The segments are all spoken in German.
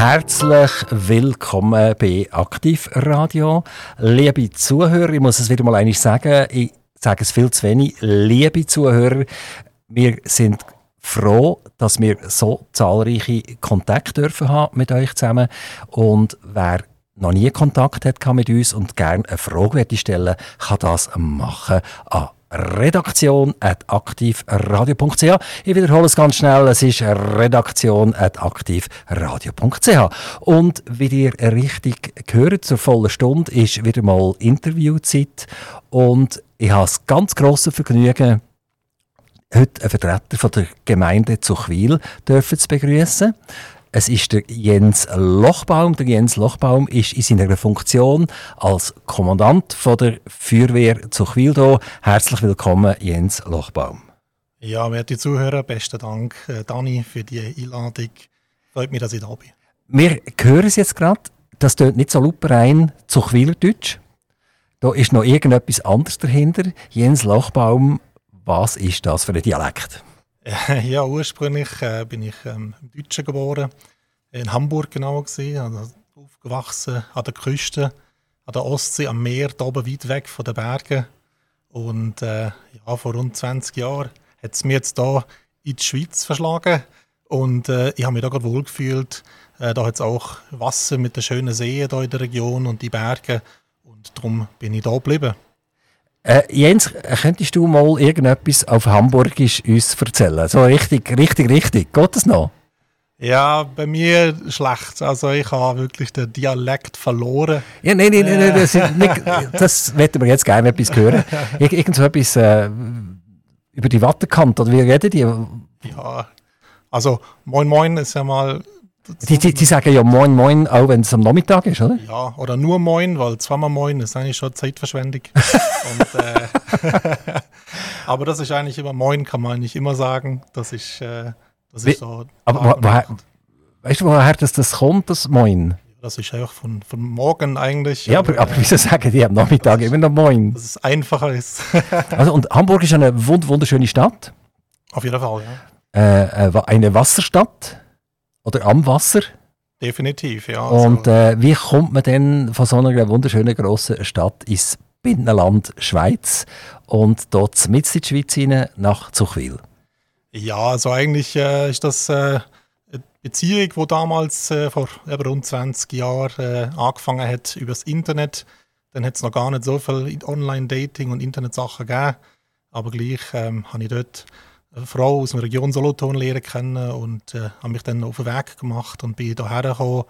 Herzlich willkommen bei Aktiv Radio. Liebe Zuhörer, ich muss es wieder mal einmal sagen, ich sage es viel zu wenig. Liebe Zuhörer, wir sind froh, dass wir so zahlreiche Kontakte dürfen haben mit euch zusammen. Und wer noch nie Kontakt hat mit uns und gerne eine Frage stellen kann das machen an redaktion.aktivradio.ch. Ich wiederhole es ganz schnell, es ist redaktion.aktivradio.ch. Und wie ihr richtig gehört, zur vollen Stunde ist wieder mal Interviewzeit und ich habe das ganz grosse Vergnügen, heute einen Vertreter von der Gemeinde Zuchwil zu begrüßen. Es ist der Jens Lochbaum. Der Jens Lochbaum ist in seiner Funktion als Kommandant von der Feuerwehr zu Chwil Herzlich willkommen, Jens Lochbaum. Ja, werte Zuhörer, besten Dank, äh, Dani, für die Einladung. Freut mich, dass ich da bin. Wir hören es jetzt gerade. Das tönt nicht so luperein zu Chwilerdeutsch. Da ist noch irgendetwas anderes dahinter. Jens Lochbaum, was ist das für ein Dialekt? Ja, ursprünglich äh, bin ich ähm, im Deutschen geboren, in Hamburg genau gesehen, also aufgewachsen an der Küste, an der Ostsee, am Meer, da oben weit weg von den Bergen. Und äh, ja, vor rund 20 Jahren hat es mir jetzt hier in die Schweiz verschlagen und äh, ich habe mich da gerade wohl gefühlt. Äh, da hat es auch Wasser mit den schönen Seen hier in der Region und die Berge und darum bin ich da geblieben. Äh, Jens, könntest du mal irgendetwas auf Hamburgisch uns erzählen? So richtig, richtig, richtig. Geht das noch? Ja, bei mir schlecht. Also ich habe wirklich den Dialekt verloren. Ja, nein, nein, nein, das, nicht, das wir jetzt gerne etwas hören. Irgend so etwas äh, über die Wattenkante, oder wie reden die? Ja, also Moin Moin ist ja mal die, die, die, sagen ja Moin Moin, auch wenn es am Nachmittag ist, oder? Ja, oder nur Moin, weil zweimal Moin ist eigentlich schon Zeitverschwendung. Und, äh, aber das ist eigentlich immer Moin, kann man nicht immer sagen. Das ist, äh, das ist so. Aber woher, weißt du, woher das, das kommt, das Moin? Das ist einfach von, von morgen eigentlich. Ja, aber, aber wieso sagen die am Nachmittag immer noch Moin? Dass es einfacher ist. also, und Hamburg ist eine wunderschöne Stadt. Auf jeden Fall, ja. Äh, eine Wasserstadt. Oder am Wasser. Definitiv, ja. Also Und äh, wie kommt man denn von so einer wunderschönen grossen Stadt ins Binnenland Schweiz und dort mit in die Schweiz hinein nach Zuchwil? Ja, also eigentlich äh, ist das äh, eine Beziehung, die damals äh, vor rund 20 Jahren äh, angefangen hat über das Internet. Dann hat es noch gar nicht so viel Online-Dating und Internetsachen gegeben. Aber gleich ähm, habe ich dort Frau aus der Region Solothurn lernen kennen und äh, habe mich dann auf den Weg gemacht und bin hierher gekommen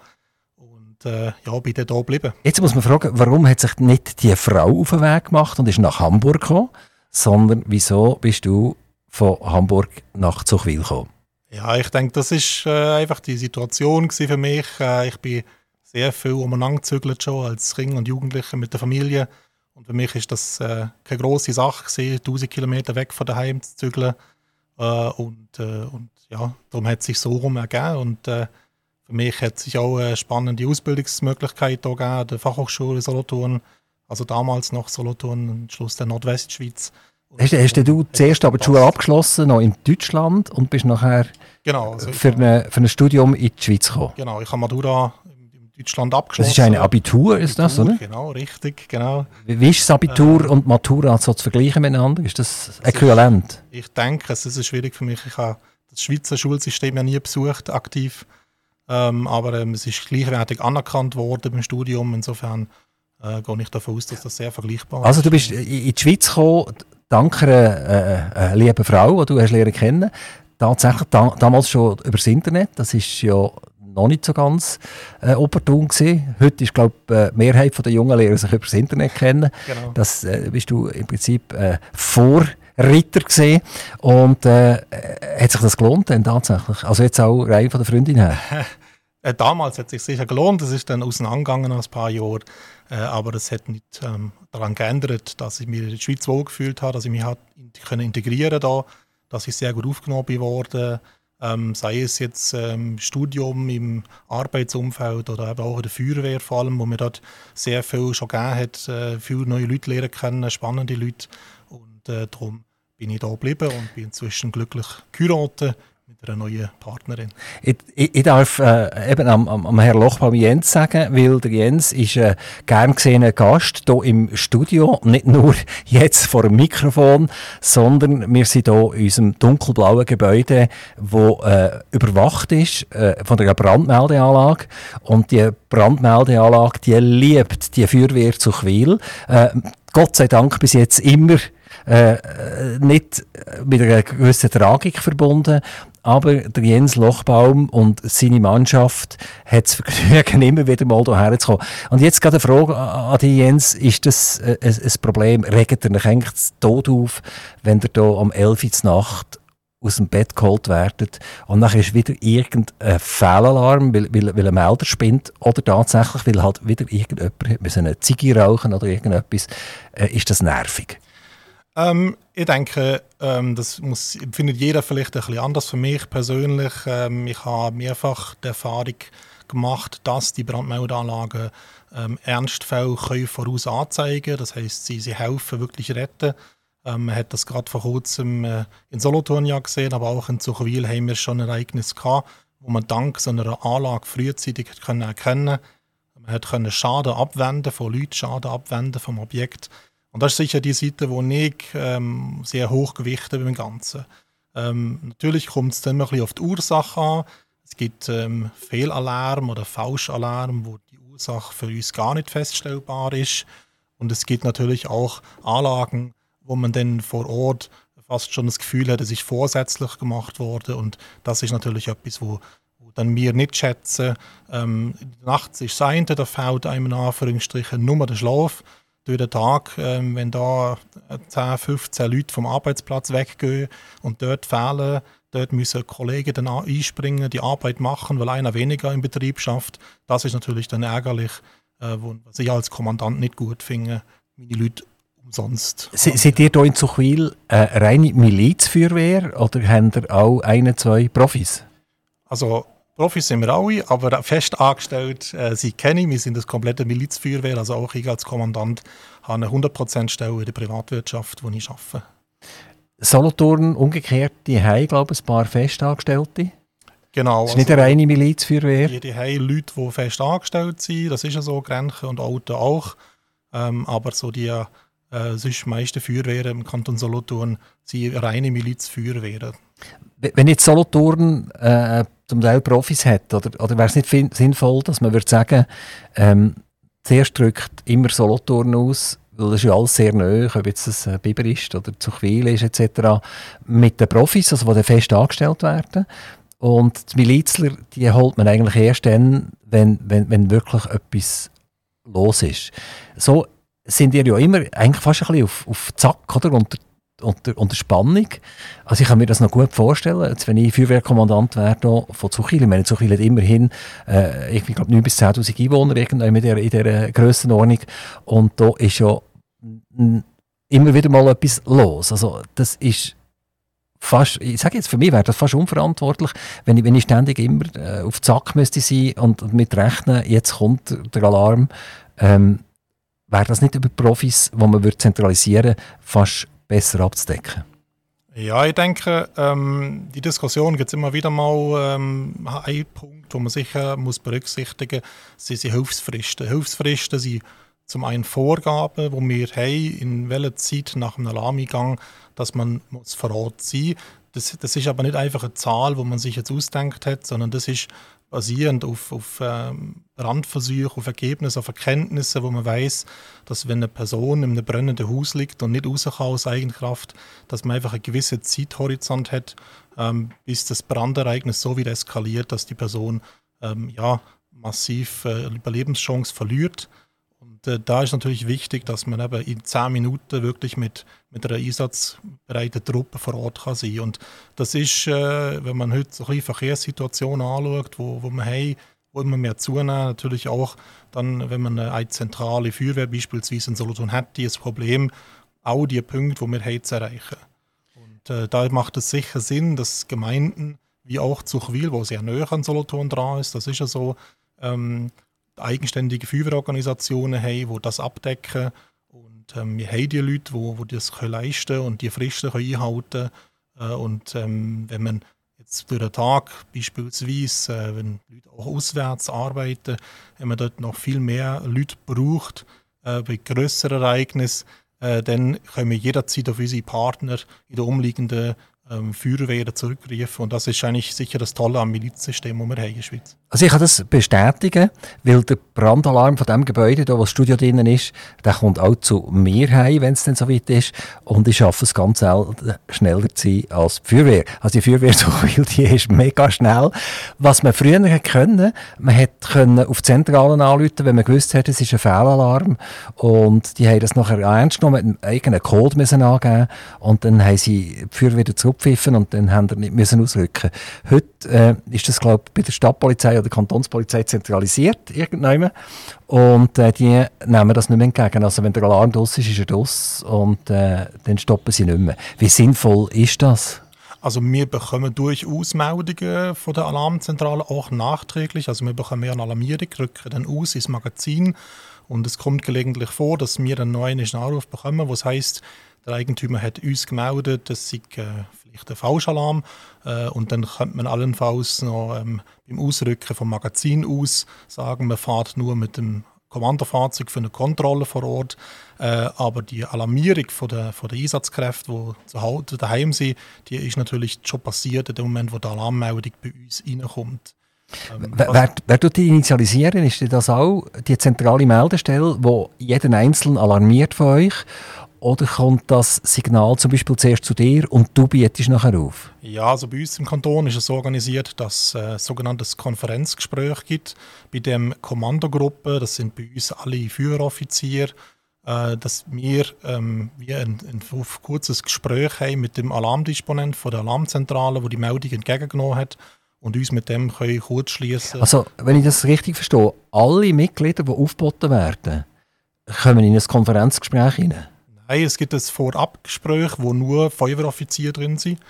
und äh, ja, bin dann hier geblieben. Jetzt muss man fragen, warum hat sich nicht die Frau auf den Weg gemacht und ist nach Hamburg gekommen, sondern wieso bist du von Hamburg nach Zuchwil gekommen? Ja, ich denke, das ist äh, einfach die Situation für mich. Äh, ich bin sehr viel umeinander gezügelt schon als Kind und Jugendlicher mit der Familie. Und für mich ist das äh, keine große Sache gewesen, 1000 Kilometer weg von daheim zu zügeln. Äh, und, äh, und ja, darum hat es sich so rum ergeben. Und äh, für mich hat sich auch eine spannende Ausbildungsmöglichkeit gegeben an der Fachhochschule Solothurn. Also damals noch Solothurn und Schluss der Nordwestschweiz. Hast, hast du zuerst aber die Schule abgeschlossen, noch in Deutschland, und bist nachher genau, also für, eine, für ein Studium in die Schweiz gekommen? Genau, ich habe Matura Deutschland abgeschlossen. Das ist ein Abitur, ist das, oder? Genau, richtig, genau. Wie ist das Abitur äh, und Matura so zu vergleichen miteinander? Ist das äquivalent? Ist, ich denke, es ist schwierig für mich. Ich habe das Schweizer Schulsystem ja nie besucht, aktiv. Ähm, aber ähm, es ist gleichwertig anerkannt worden beim Studium. Insofern äh, gehe ich davon aus, dass das sehr vergleichbar ist. Also du bist in die Schweiz gekommen, dank einer, äh, einer lieben Frau, die du hast lernen kennen. Tatsächlich da, damals schon über das Internet. Das ist ja noch nicht so ganz äh, opportun gewesen. Heute ist, glaube ich, äh, die Mehrheit der jungen Lehrer sich über das Internet kennen. Genau. Das äh, bist du im Prinzip äh, Vorritter gesehen und äh, hat sich das gelohnt denn tatsächlich? Also jetzt auch rein von der Freundin her? Äh, damals hat es sich sicher gelohnt, es ist dann auseinandergegangen nach ein paar Jahren, äh, aber das hat nicht ähm, daran geändert, dass ich mich in der Schweiz wohlgefühlt habe, dass ich mich hat integrieren da, dass ich sehr gut aufgenommen wurde ähm, sei es jetzt ähm, Studium im Arbeitsumfeld oder eben auch in der Feuerwehr vor allem, wo mir dort sehr viel schon gegeben hat, äh, viele neue Leute lernen kennen, spannende Leute. Und äh, darum bin ich da geblieben und bin inzwischen glücklich geheiratet mit neuen Partnerin. Ich, ich, ich darf äh, eben am, am, am Herrn Lochbaum Jens sagen, weil der Jens ist ein gern gesehener Gast hier im Studio. Nicht nur jetzt vor dem Mikrofon, sondern wir sind hier in unserem dunkelblauen Gebäude, das äh, überwacht ist äh, von der Brandmeldeanlage. Und die Brandmeldeanlage, die liebt die Feuerwehr zu Quil. Äh, Gott sei Dank bis jetzt immer äh, nicht mit einer gewissen Tragik verbunden, aber der Jens Lochbaum und seine Mannschaft hat das Vergnügen, immer wieder mal hierher zu kommen. Und jetzt gerade eine Frage an die Jens. Ist das ein, ein Problem? Regt ihr euch eigentlich tot auf, wenn ihr hier am 11 Uhr Nacht aus dem Bett geholt werdet und dann ist wieder irgendein Fehlalarm, weil, weil, weil ein Melder spinnt oder tatsächlich, weil halt wieder irgendjemand eine Ziege rauchen oder irgendetwas, äh, ist das nervig? Ähm, ich denke, ähm, das muss, findet jeder vielleicht ein bisschen anders. Für mich persönlich, ähm, ich habe mehrfach die Erfahrung gemacht, dass die Brandmeldeanlagen ähm, Ernstfälle voraus anzeigen Das heißt, sie, sie helfen wirklich retten. Ähm, man hat das gerade vor kurzem äh, in Solothurn ja gesehen, aber auch in Zuchwil haben wir schon ein Ereignis gehabt, wo man dank so einer Anlage frühzeitig erkennen Man hat können Schaden abwenden von Leuten, Schaden abwenden vom Objekt und das ist sicher die Seite, die ich ähm, sehr hoch gewichte beim Ganzen. Ähm, natürlich kommt es dann immer ein bisschen auf die Ursache an. Es gibt ähm, Fehlalarm oder Fauschalarm, wo die Ursache für uns gar nicht feststellbar ist. Und es gibt natürlich auch Anlagen, wo man dann vor Ort fast schon das Gefühl hat, es ist vorsätzlich gemacht worden. Und das ist natürlich etwas, wo, wo dann wir nicht schätzen. Ähm, nachts ist das eine, da fällt einem in Anführungsstrichen nur der Schlaf durch den Tag, ähm, wenn da 10, 15 Leute vom Arbeitsplatz weggehen und dort fehlen, dort müssen Kollegen dann einspringen, die Arbeit machen, weil einer weniger im Betrieb schafft. Das ist natürlich dann ärgerlich, äh, was ich als Kommandant nicht gut finde, meine Leute umsonst. seid ihr hier in Zuchwil eine reine Milizfeuerwehr oder habt ihr auch eine, zwei Profis? Also Profis sind wir alle, aber fest angestellt äh, kenne ich. Wir sind das komplette Milizfeuerwehr, also auch ich als Kommandant habe eine 100% Stelle in der Privatwirtschaft, wo ich arbeite. Solothurn umgekehrt, die haben, glaube ich, ein paar Festangestellte. Genau. Das ist nicht eine reine Milizfeuerwehr. Die, die haben Leute, die fest angestellt sind, das ist ja so, Grenchen und Auto auch. Ähm, aber so die äh, sonst meisten Feuerwehren im Kanton Solothurn sind reine Milizfeuerwehren. Wenn jetzt Solothurn äh, zum Teil Profis hat, oder, oder wäre es nicht sinnvoll, dass man würde sagen, ähm, zuerst drückt immer Solothurn aus, weil das ist ja alles sehr neu, ob jetzt das äh, Biber ist oder Zuchwil ist etc., mit den Profis, also die dann fest angestellt werden. Und die Milizler, die holt man eigentlich erst dann, wenn, wenn, wenn wirklich etwas los ist. So sind ihr ja immer eigentlich fast ein bisschen auf, auf Zack, oder? Unter unter, unter Spannung. Also ich kann mir das noch gut vorstellen, jetzt, wenn ich Feuerwehrkommandant wäre von Zuchil, ich meine, Zuchil hat immerhin, äh, ich glaube 9'000 bis 10'000 Einwohner in dieser, in dieser Grössenordnung und da ist ja immer wieder mal etwas los. Also das ist fast, ich sage jetzt, für mich wäre das fast unverantwortlich, wenn ich, wenn ich ständig immer äh, auf Zack müsste sein und, und mit rechnen, jetzt kommt der Alarm. Ähm, wäre das nicht über Profis, die man würde zentralisieren fast besser abzudecken? Ja, ich denke, ähm, die Diskussion gibt es immer wieder mal ähm, einen Punkt, wo man sicher muss berücksichtigen muss, sind die Hilfsfristen. Hilfsfristen sind zum einen Vorgaben, wo wir haben, in welcher Zeit nach einem Alarmeingang, dass man muss vor Ort sein muss. Das, das ist aber nicht einfach eine Zahl, wo man sich jetzt ausdenkt hat, sondern das ist basierend auf, auf ähm, Randversuche, auf Ergebnisse, auf Erkenntnisse, wo man weiß, dass wenn eine Person in einem brennenden Haus liegt und nicht raus kann aus Eigenkraft, dass man einfach einen gewissen Zeithorizont hat, ähm, bis das Brandereignis so wieder eskaliert, dass die Person ähm, ja, massiv äh, Überlebenschance verliert. Und äh, da ist natürlich wichtig, dass man eben in zehn Minuten wirklich mit, mit einer einsatzbereiten Truppe vor Ort kann sein Und das ist, äh, wenn man heute so ein Verkehrssituationen anschaut, wo, wo wir haben, wo immer mehr zunehmen, natürlich auch dann, wenn man eine zentrale Feuerwehr beispielsweise in Solothurn hat, die das Problem, auch die Punkte, die wir haben, zu erreichen. Und äh, da macht es sicher Sinn, dass Gemeinden wie auch Zuchwil, wo sehr nahe an Solothurn dran ist, das ist ja so, ähm, eigenständige Feuerwehrorganisationen haben, die das abdecken. Ähm, wir haben die Leute, die, die das können leisten und die Fristen können einhalten können. Äh, und ähm, wenn man jetzt durch den Tag beispielsweise, äh, wenn Leute auch auswärts arbeiten, wenn man dort noch viel mehr Leute braucht, äh, bei größeren Ereignissen, äh, dann können wir jederzeit auf unsere Partner in den umliegenden ähm, Feuerwehren zurückrufen. Und das ist eigentlich sicher das Tolle am Milizsystem, das wir haben in der Schweiz. Also ich kann das bestätigen, weil der Brandalarm von dem Gebäude, wo das Studio drin ist, der kommt auch zu mir heim, wenn es dann so weit ist. Und ich schaffe es ganz schneller zu sein als die Feuerwehr. Also die Feuerwehr so viel, die ist mega schnell. Was man früher können, man hätte auf die Zentralen anrufen, wenn man gewusst hat, es ist ein Fehlalarm. Und die haben das nachher ernst genommen, mit einem eigenen Code müssen angeben und dann haben sie die Feuerwehr zurückgepfiffen und dann haben sie nicht müssen ausrücken. Heute äh, ist das, glaube bei der Stadtpolizei oder Kantonspolizei zentralisiert irgendwann. Und äh, die nehmen das nicht mehr entgegen. Also wenn der Alarm draus ist, ist er draus und äh, dann stoppen sie nicht mehr. Wie sinnvoll ist das? Also wir bekommen durchaus Meldungen von der Alarmzentrale, auch nachträglich. Also wir bekommen mehr eine Alarmierung, rücken dann aus ins Magazin und es kommt gelegentlich vor, dass wir einen neuen Anruf bekommen, was heißt, der Eigentümer hat uns gemeldet, das sei äh, vielleicht ein Fauschalarm. Äh, und dann könnte man allenfalls noch ähm, beim Ausrücken vom Magazin aus sagen, man fährt nur mit dem Kommandofahrzeug für eine Kontrolle vor Ort. Äh, aber die Alarmierung von der, von der Einsatzkräfte, die zu Hause daheim sind, die ist natürlich schon passiert in dem Moment, wo die Alarmmeldung bei uns reinkommt. Ähm, wer, wer, wer die initialisieren? Ist das auch die zentrale Meldestelle, wo jeden Einzelnen alarmiert von euch? Oder kommt das Signal zum Beispiel zuerst zu dir und du bietest nachher auf? Ja, also bei uns im Kanton ist es so organisiert, dass es äh, ein sogenanntes Konferenzgespräch gibt bei dem Kommandogruppe. Das sind bei uns alle Führeroffiziere, äh, dass wir ähm, ein, ein, ein, kurzes Gespräch haben mit dem Alarmdisponent von der Alarmzentrale, wo die Meldung entgegengenommen hat und uns mit dem können kurz schließen. Also, wenn ich das richtig verstehe, alle Mitglieder, die aufgeboten werden, kommen in ein Konferenzgespräch hinein? Nein, es gibt ein Vorabgespräch, wo nur Feuerwehroffiziere drin sind.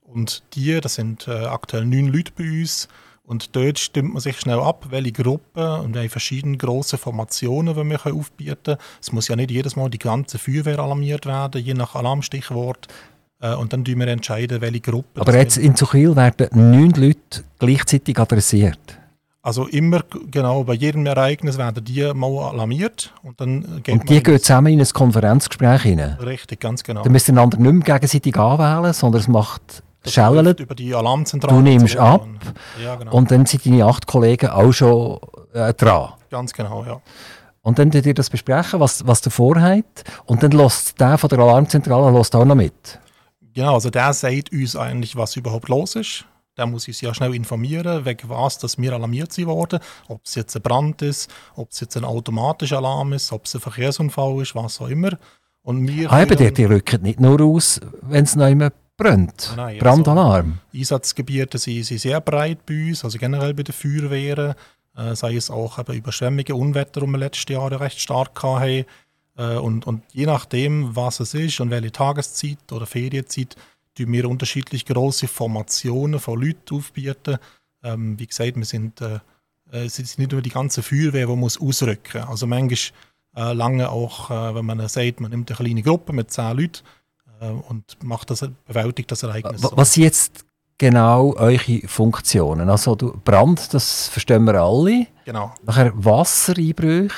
Und die, das sind äh, aktuell neun Leute bei uns. Und dort stimmt man sich schnell ab, welche Gruppen und wir haben verschiedene grosse Formationen, die wir aufbieten können. Es muss ja nicht jedes Mal die ganze Feuerwehr alarmiert werden, je nach Alarmstichwort. Äh, und dann entscheiden wir entscheiden, welche Gruppe. Aber jetzt in Zuchwil werden neun Leute gleichzeitig adressiert. Also immer, genau, bei jedem Ereignis werden die mal alarmiert. Und, dann geht und die gehen zusammen in ein Konferenzgespräch hinein? Richtig, ganz genau. Dann müsst ihr einander nicht mehr gegenseitig anwählen, sondern es macht Schellen. über die Alarmzentrale. Du nimmst ab ja, genau. und dann sind deine acht Kollegen auch schon äh, dran. Ganz genau, ja. Und dann ihr das besprechen, was, was ihr vorhabt. Und dann lässt der von der Alarmzentrale lässt auch noch mit. Genau, also der sagt uns eigentlich, was überhaupt los ist der muss uns ja schnell informieren, wegen was dass wir alarmiert sind worden. Ob es jetzt ein Brand ist, ob es jetzt ein automatischer Alarm ist, ob es ein Verkehrsunfall ist, was auch immer. Und wir ah, eben, die, die rücken nicht nur aus, wenn es noch immer brennt. Nein, Brandalarm. Also, Einsatzgebiete sind, sind, sehr breit bei uns, also generell bei den Feuerwehren. Äh, sei es auch eben Überschwemmungen, Unwetter, die wir letztes Jahr recht stark hatten. Äh, und, und je nachdem, was es ist und welche Tageszeit oder Ferienzeit, wir unterschiedlich große Formationen von Leuten aufbieten. Ähm, wie gesagt, wir sind, äh, äh es ist nicht nur die ganze Feuerwehr, die muss ausrücken muss. Also manchmal äh, lange auch, äh, wenn man sagt, man nimmt eine kleine Gruppe mit zehn Leuten äh, und macht das, bewältigt das Ereignis. Was sind jetzt genau eure Funktionen? Also du, Brand, das verstehen wir alle. Genau. Nachher Wassereinbrüche,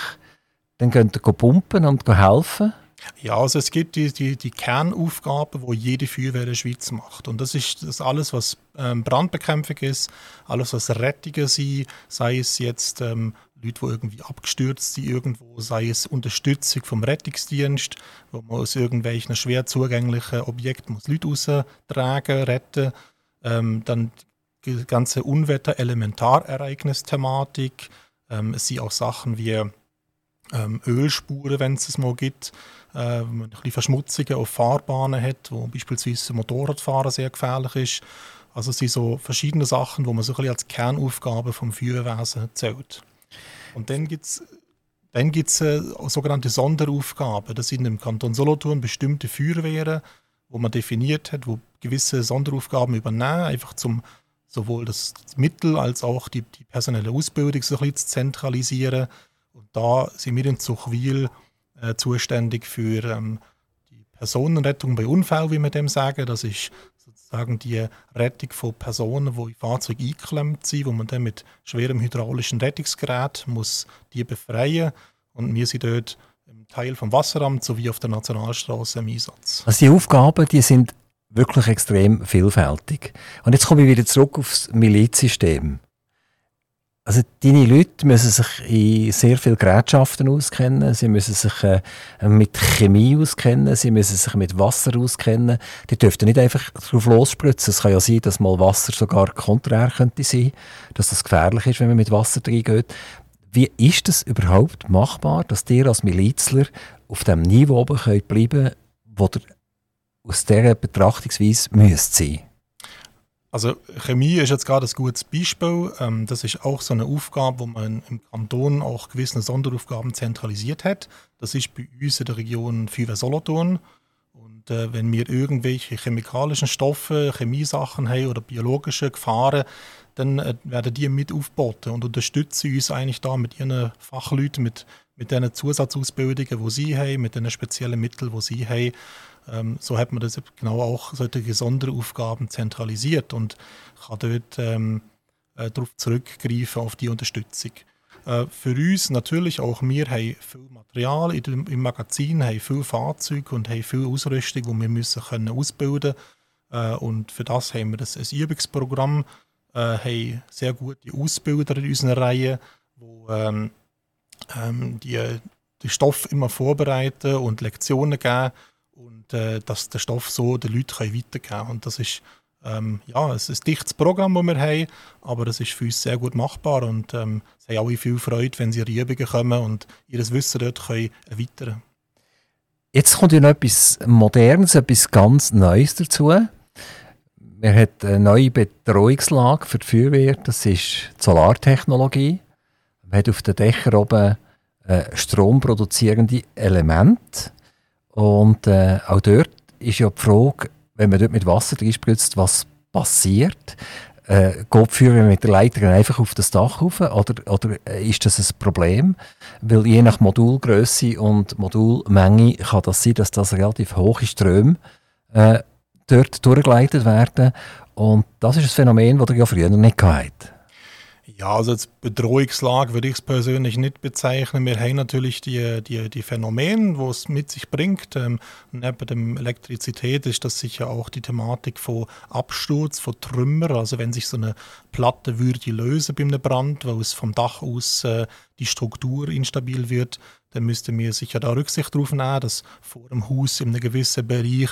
dann könnt ihr pumpen und helfen. Ja, also es gibt die, die, die Kernaufgaben, wo jede Feuerwehr in der Schweiz macht. Und das ist das alles, was ähm, Brandbekämpfung ist, alles, was Rettungen sind, sei es jetzt ähm, Leute, die irgendwie abgestürzt sind irgendwo, sei es Unterstützung vom Rettungsdienst, wo man aus irgendwelchen schwer zugänglichen Objekten muss Leute raustragen, retten. Ähm, dann die ganze Unwetter-Elementarereignis-Thematik. Ähm, es sind auch Sachen wie ähm, Ölspuren, wenn es es mal gibt, äh, ein bisschen Verschmutzungen auf Fahrbahnen hat, wo beispielsweise Motorradfahren sehr gefährlich ist. Also es sind so verschiedene Sachen, wo man so ein bisschen als Kernaufgabe vom Feuerwesen zählt. Und dann gibt es dann gibt's, äh, sogenannte Sonderaufgaben. Das sind im Kanton Solothurn bestimmte Feuerwehren, wo man definiert hat, wo gewisse Sonderaufgaben übernehmen, einfach zum sowohl das Mittel als auch die, die personelle Ausbildung so ein bisschen zu zentralisieren. Und da sind wir in Zuchwil äh, zuständig für ähm, die Personenrettung bei Unfällen, wie wir dem sagen. Das ist sozusagen die Rettung von Personen, die in Fahrzeuge eingeklemmt sind, wo man dann mit schwerem hydraulischen Rettungsgerät muss die befreien und wir sind dort im Teil vom Wasseramt sowie auf der Nationalstraße im Einsatz. Also die Aufgaben, die sind wirklich extrem vielfältig. Und jetzt komme ich wieder zurück aufs Milizsystem. Also deine Leute müssen sich in sehr vielen Gerätschaften auskennen, sie müssen sich äh, mit Chemie auskennen, sie müssen sich mit Wasser auskennen. Die dürften nicht einfach drauf losspritzen. Es kann ja sein, dass mal Wasser sogar konträr könnte sein, dass das gefährlich ist, wenn man mit Wasser reingeht. Wie ist es überhaupt machbar, dass ihr als Milizler auf dem Niveau oben bleiben könnt, wo ihr aus dieser Betrachtungsweise müsst sein also Chemie ist jetzt gerade ein gutes Beispiel. Ähm, das ist auch so eine Aufgabe, wo man im Kanton auch gewisse Sonderaufgaben zentralisiert hat. Das ist bei uns in der Region Feuer Solothurn. Und äh, wenn wir irgendwelche chemikalischen Stoffe, Chemiesachen haben oder biologische Gefahren, dann äh, werden die mit aufgeboten und unterstützen uns eigentlich da mit ihren Fachleuten, mit, mit den Zusatzausbildungen, die sie haben, mit den speziellen Mitteln, die sie haben ähm, so hat man das genau auch solche Sonderaufgaben zentralisiert und kann dort ähm, äh, darauf zurückgreifen, auf die Unterstützung. Äh, für uns natürlich auch, wir haben viel Material dem, im Magazin, haben viel Fahrzeuge und haben viel Ausrüstung, die wir müssen können ausbilden äh, und für das haben wir das, ein Übungsprogramm, äh, haben sehr gute Ausbilder in unserer Reihe, die ähm, die, die Stoff immer vorbereiten und Lektionen geben und äh, dass der Stoff so den Leuten weitergeben kann. Und das ist ähm, ja, es ist ein dichtes Programm, das wir haben, aber es ist für uns sehr gut machbar und ähm, sie haben alle viel Freude, wenn sie in Übungen kommen und ihr Wissen dort können erweitern Jetzt kommt ja noch etwas Modernes, etwas ganz Neues dazu. Wir haben eine neue Betreuungslage für die Feuerwehr, das ist die Solartechnologie. Man hat auf den Dächern oben äh, stromproduzierende Elemente. Und äh, auch dort ist ja die Frage, wenn man dort mit Wasser spritzt, was passiert? Äh, geht die Feuerwehr mit der Leiter einfach auf das Dach rauf oder, oder äh, ist das ein Problem? Weil je nach Modulgröße und Modulmenge kann das sein, dass das relativ hohe Ströme äh, dort durchgeleitet werden. Und das ist ein Phänomen, das ihr ja früher nicht hattet. Ja, also als Bedrohungslage würde ich es persönlich nicht bezeichnen. Wir haben natürlich die, die, die Phänomene, wo es mit sich bringt. Ähm, neben der Elektrizität ist das sicher auch die Thematik von Absturz, von Trümmer. Also wenn sich so eine Platte würde lösen bei einem Brand, wo es vom Dach aus äh, die Struktur instabil wird, dann müssten wir sicher da Rücksicht darauf nehmen, dass vor dem Haus in einem gewissen Bereich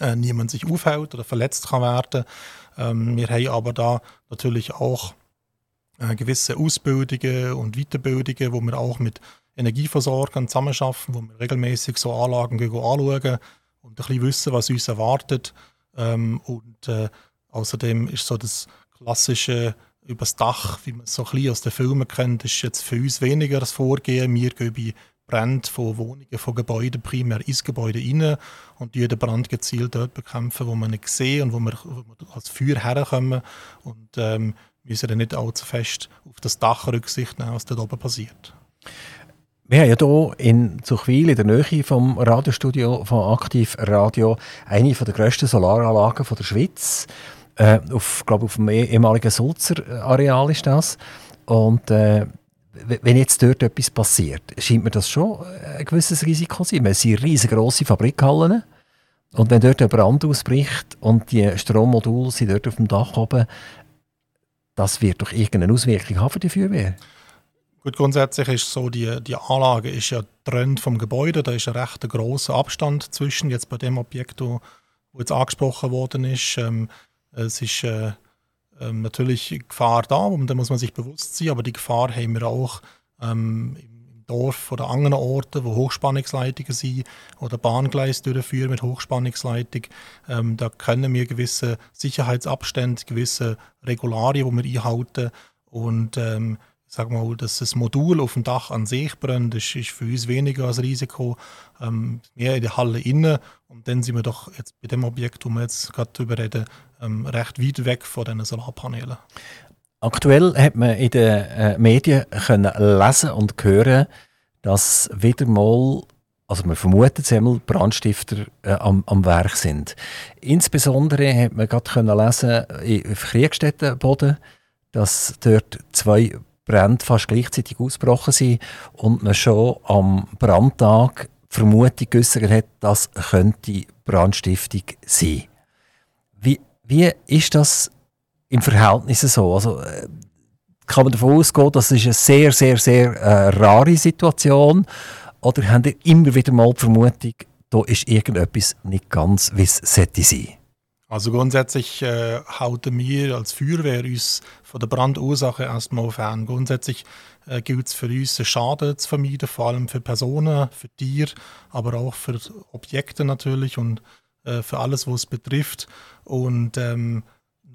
äh, niemand sich aufhält oder verletzt kann werden. Ähm, wir haben aber da natürlich auch äh, gewisse Ausbildungen und Weiterbildungen, wo wir auch mit Energieversorgern zusammenarbeiten, wo wir regelmäßig so Anlagen anschauen und ein bisschen wissen, was uns erwartet. Ähm, und äh, außerdem ist so das klassische übers Dach, wie man es so ein bisschen aus den Filmen kennt, ist jetzt für uns weniger das Vorgehen. Wir gehen bei Brand von Wohnungen, von Gebäuden primär ins Gebäude rein und die Brand gezielt dort bekämpfen, wo man nicht sehen und wo wir, wo wir als Feuer herkommen. Und ähm, müssen dann nicht allzu fest auf das Dach Rücksicht nehmen, was dort oben passiert. Wir haben ja hier in Zuchwil, in der Nähe vom Radiostudio von Aktiv Radio, eine der grössten Solaranlagen der Schweiz. Äh, auf, glaube auf dem ehemaligen Sulzer-Areal ist das. Und äh, wenn jetzt dort etwas passiert, scheint mir das schon ein gewisses Risiko zu sein. Es sind riesengroße Fabrikhallen. Und wenn dort ein Brand ausbricht und die Strommodule sind dort auf dem Dach oben, das wird doch irgendeine Auswirkung haben für die Feuerwehr. Gut, grundsätzlich ist so, die, die Anlage ist ja trennt vom Gebäude, da ist ein recht großer Abstand zwischen jetzt bei dem Objekt, wo jetzt angesprochen worden ist. Ähm, es ist äh, äh, natürlich Gefahr da, und da muss man sich bewusst sein, aber die Gefahr haben wir auch ähm, im Dorf oder anderen Orten, wo Hochspannungsleitungen sind oder Bahngleis durchführen mit Hochspannungsleitung. Ähm, da können wir gewisse Sicherheitsabstände, gewisse Regularien, die wir einhalten. Und ähm, sag mal, dass das Modul auf dem Dach an sich brennt, ist, ist für uns weniger als Risiko. Ähm, mehr in der Halle innen. Und dann sind wir doch jetzt bei dem Objekt, wo wir jetzt gerade drüber reden, ähm, recht weit weg von diesen Solarpanelen. Aktuell hat man in den äh, Medien können lesen und hören, dass wieder mal also man vermutet es Brandstifter äh, am, am Werk sind. Insbesondere hat man gerade können lesen auf Kriegstättenboden, dass dort zwei Brände fast gleichzeitig ausgebrochen sind und man schon am Brandtag Vermutung geäußert hat, das könnte Brandstiftung sein. Wie, wie ist das im Verhältnis so? Also, äh, kann man davon ausgehen, das ist eine sehr, sehr, sehr äh, rare Situation? Oder habt ihr immer wieder mal die Vermutung, da ist irgendetwas nicht ganz, wie es sollte sein? Also grundsätzlich äh, halten wir als Feuerwehr uns von der Brandursache erstmal fern. Grundsätzlich äh, gilt es für uns, Schaden zu vermeiden, vor allem für Personen, für Tiere, aber auch für Objekte natürlich und äh, für alles, was es betrifft. Und ähm,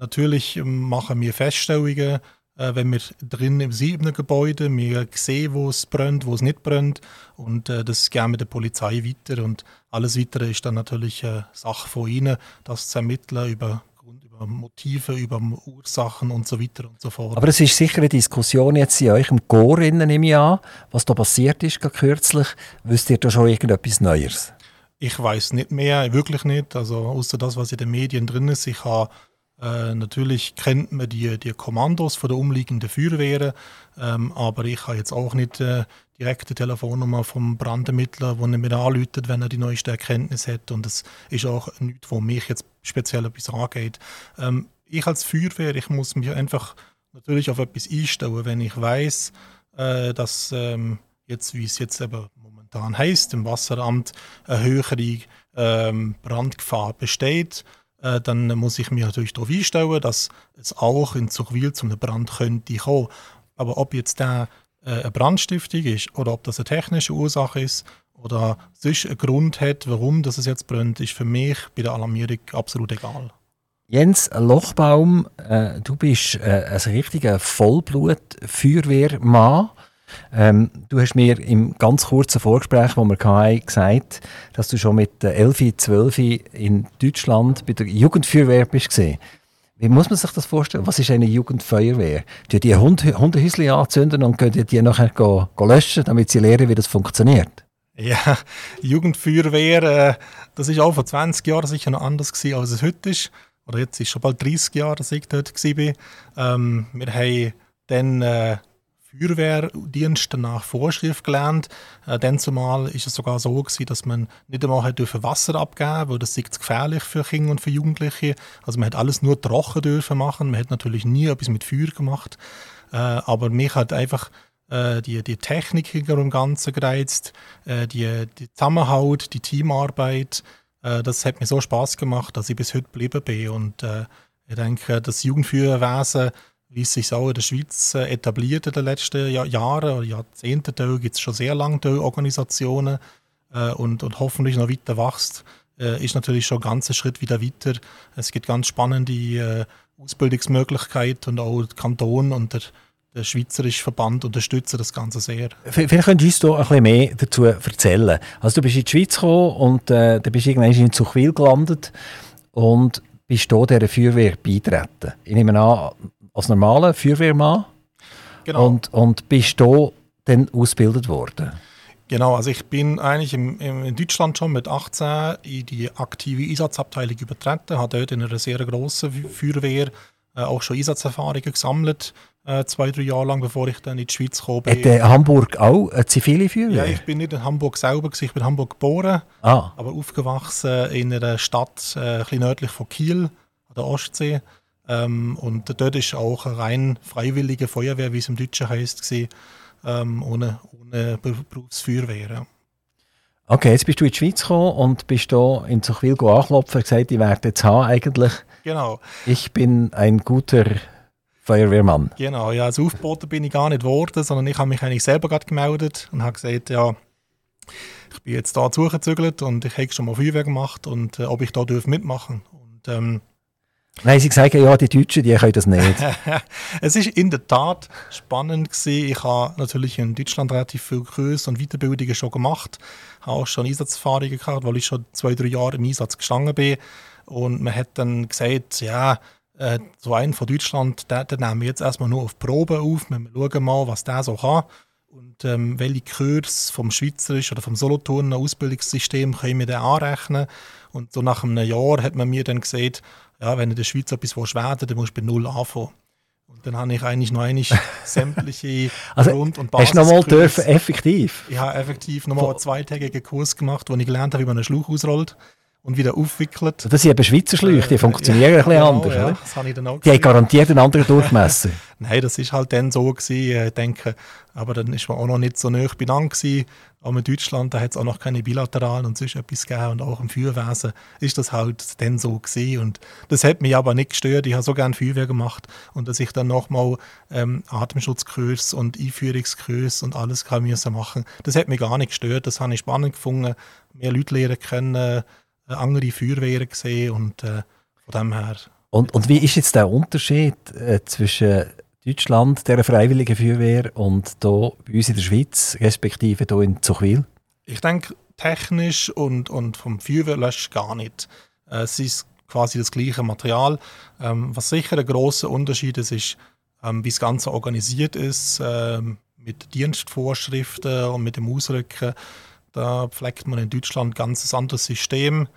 natürlich machen wir Feststellungen, äh, wenn wir drin im siebten Gebäude, wir sehen, wo es brennt, wo es nicht brennt und äh, das gehen wir der Polizei weiter und alles Weitere ist dann natürlich äh, Sache von ihnen, das zu ermitteln über über Motive, über Ursachen und so weiter und so fort. Aber es ist sicher eine Diskussion jetzt in eurem Chor im Jahr, was da passiert ist kürzlich. Wisst ihr da schon irgendetwas Neues? Ich weiß nicht mehr, wirklich nicht. Also außer das, was in den Medien drin ist. Ich habe äh, natürlich kennt man die, die Kommandos von der umliegenden Feuerwehren, ähm, aber ich habe jetzt auch nicht äh, direkte Telefonnummer vom Brandermittler, wo er mir anruft, wenn er die neueste Erkenntnis hat. Und es ist auch nichts, wo mich jetzt speziell etwas angeht. Ähm, ich als Feuerwehr, ich muss mich einfach natürlich auf etwas einstellen, wenn ich weiß, äh, dass ähm, jetzt, wie es jetzt eben momentan heißt, im Wasseramt eine höhere ähm, Brandgefahr besteht äh, dann muss ich mich natürlich darauf einstellen, dass es auch in Zuchwil zu einem Brand könnte kommen. Aber ob jetzt der äh, eine Brandstiftung ist oder ob das eine technische Ursache ist oder sonst einen Grund hat, warum das es jetzt brennt, ist für mich bei der Alarmierung absolut egal. Jens Lochbaum, äh, du bist äh, ein richtiger Vollblut-Feuerwehrmann. Ähm, du hast mir im ganz kurzen Vorgespräch, wo wir hatten, gesagt, dass du schon mit 11, 12 in Deutschland bei der Jugendfeuerwehr bist. Wie muss man sich das vorstellen? Was ist eine Jugendfeuerwehr? Die die Hund Hundehäuschen anzünden und können die nachher go, go löschen, damit sie lernen, wie das funktioniert? Ja, Jugendfeuerwehr, äh, das ist auch vor 20 Jahren sicher noch anders gewesen, als es heute ist. Oder jetzt ist es schon bald 30 Jahre, dass ich dort war. Ähm, wir haben dann äh, Feuerwehrdienst nach Vorschrift gelernt. Äh, dann zumal ist es sogar so gewesen, dass man nicht einmal hat dürfen Wasser abgeben, weil das ist gefährlich für Kinder und für Jugendliche. Also man hat alles nur trocken dürfen machen. Man hat natürlich nie etwas mit Feuer gemacht. Äh, aber mich hat einfach äh, die, die Technik hinter dem Ganzen gereizt, äh, die, die Zusammenhalt, die Teamarbeit. Äh, das hat mir so Spaß gemacht, dass ich bis heute geblieben bin. Und ich denke, das Jugendfeuerwesen wie es sich auch in der Schweiz äh, etabliert in den letzten Jahr Jahren oder Jahrzehnten. Da gibt es schon sehr lange Organisationen äh, und, und hoffentlich noch weiter wächst, äh, ist natürlich schon einen ganzen Schritt wieder weiter. Es gibt ganz spannende äh, Ausbildungsmöglichkeiten und auch der Kanton und der, der Schweizerische Verband unterstützen das Ganze sehr. Vielleicht könntest du uns ein bisschen mehr dazu erzählen. Also du bist in die Schweiz gekommen und äh, du bist irgendwann in Zuchwil gelandet und bist hier dieser Feuerwehr beitreten. Ich nehme an, als normaler Feuerwehrmann genau. und, und bist du dann ausgebildet worden? Genau, also ich bin eigentlich im, im, in Deutschland schon mit 18 in die aktive Einsatzabteilung übertreten, habe dort in einer sehr grossen Feuerwehr äh, auch schon Einsatzerfahrungen gesammelt, äh, zwei, drei Jahre lang, bevor ich dann in die Schweiz kam. Hat äh, Hamburg auch eine zivile Feuerwehr? Ja, ich bin nicht in Hamburg selber, gewesen, ich bin in Hamburg geboren, ah. aber aufgewachsen in einer Stadt äh, ein bisschen nördlich von Kiel, an der Ostsee. Ähm, und dort ist auch eine rein freiwillige Feuerwehr, wie es im Deutschen heißt, gewesen, ähm, ohne, ohne Berufsfeuerwehr. Okay, jetzt bist du in die Schweiz gekommen und bist hier in Zuchwil anklopfen und gesagt, ich werde jetzt haben eigentlich. Genau. Ich bin ein guter Feuerwehrmann. Genau, ja, als Aufboten bin ich gar nicht geworden, sondern ich habe mich eigentlich selber gerade gemeldet und habe gesagt, ja, ich bin jetzt da zugezügelt und ich habe schon mal Feuerwehr gemacht und äh, ob ich da mitmachen darf. Und ähm, Nein, sie sagen ja, die Deutschen, die können das nicht. es ist in der Tat spannend gewesen. Ich habe natürlich in Deutschland relativ viel Kurse und Weiterbildungen schon gemacht, Ich habe auch schon Einsatzerfahrungen gehabt, weil ich schon zwei, drei Jahre im Einsatz gestanden bin. Und man hat dann gesagt, ja, äh, so einen von Deutschland, den, den nehmen wir jetzt erstmal nur auf Probe auf, wir schauen mal, was der so kann. und ähm, welche Kurs vom Schweizerischen oder vom Solothurner Ausbildungssystem können wir dann anrechnen. Und so nach einem Jahr hat man mir dann gesagt, ja, wenn du in der Schweiz etwas werden dann musst du bei Null anfangen. Und dann habe ich eigentlich noch eigentlich sämtliche also, Grund- und Basis. Hast du nochmal dürfen, effektiv? Ich habe effektiv nochmal einen zweitägigen Kurs gemacht, wo ich gelernt habe, wie man einen Schluch ausrollt und wieder aufwickelt. Das sind eben Schweizer Schläuche, die äh, funktionieren ja, ein bisschen genau, anders. Ja, das habe ich dann auch die haben garantiert einen anderen Durchmesser. Nein, das ist halt dann so gewesen, ich denke, aber dann ist man auch noch nicht so nah benannt gewesen. Auch in Deutschland, da hat es auch noch keine Bilateralen und sonst etwas gegeben und auch im Feuerwesen ist das halt dann so gewesen und das hat mich aber nicht gestört. Ich habe so gerne Feuerwehr gemacht und dass ich dann nochmal ähm, Atemschutzkurs und Einführungskurs und alles kann müssen machen, das hat mich gar nicht gestört. Das habe ich spannend gefunden, mehr Leute lernen können, äh, andere Feuerwehren gesehen und äh, von dem her. Und, und wie ist jetzt der Unterschied äh, zwischen Deutschland, der Freiwilligen Feuerwehr, und hier bei uns in der Schweiz, respektive hier in Zuchwil? Ich denke, technisch und, und vom Feuerwehrlösch gar nicht. Äh, es ist quasi das gleiche Material. Ähm, was sicher ein großer Unterschied ist, ist, ähm, wie das Ganze organisiert ist, ähm, mit Dienstvorschriften und mit dem Ausrücken. Da pflegt man in Deutschland ein ganz anderes System.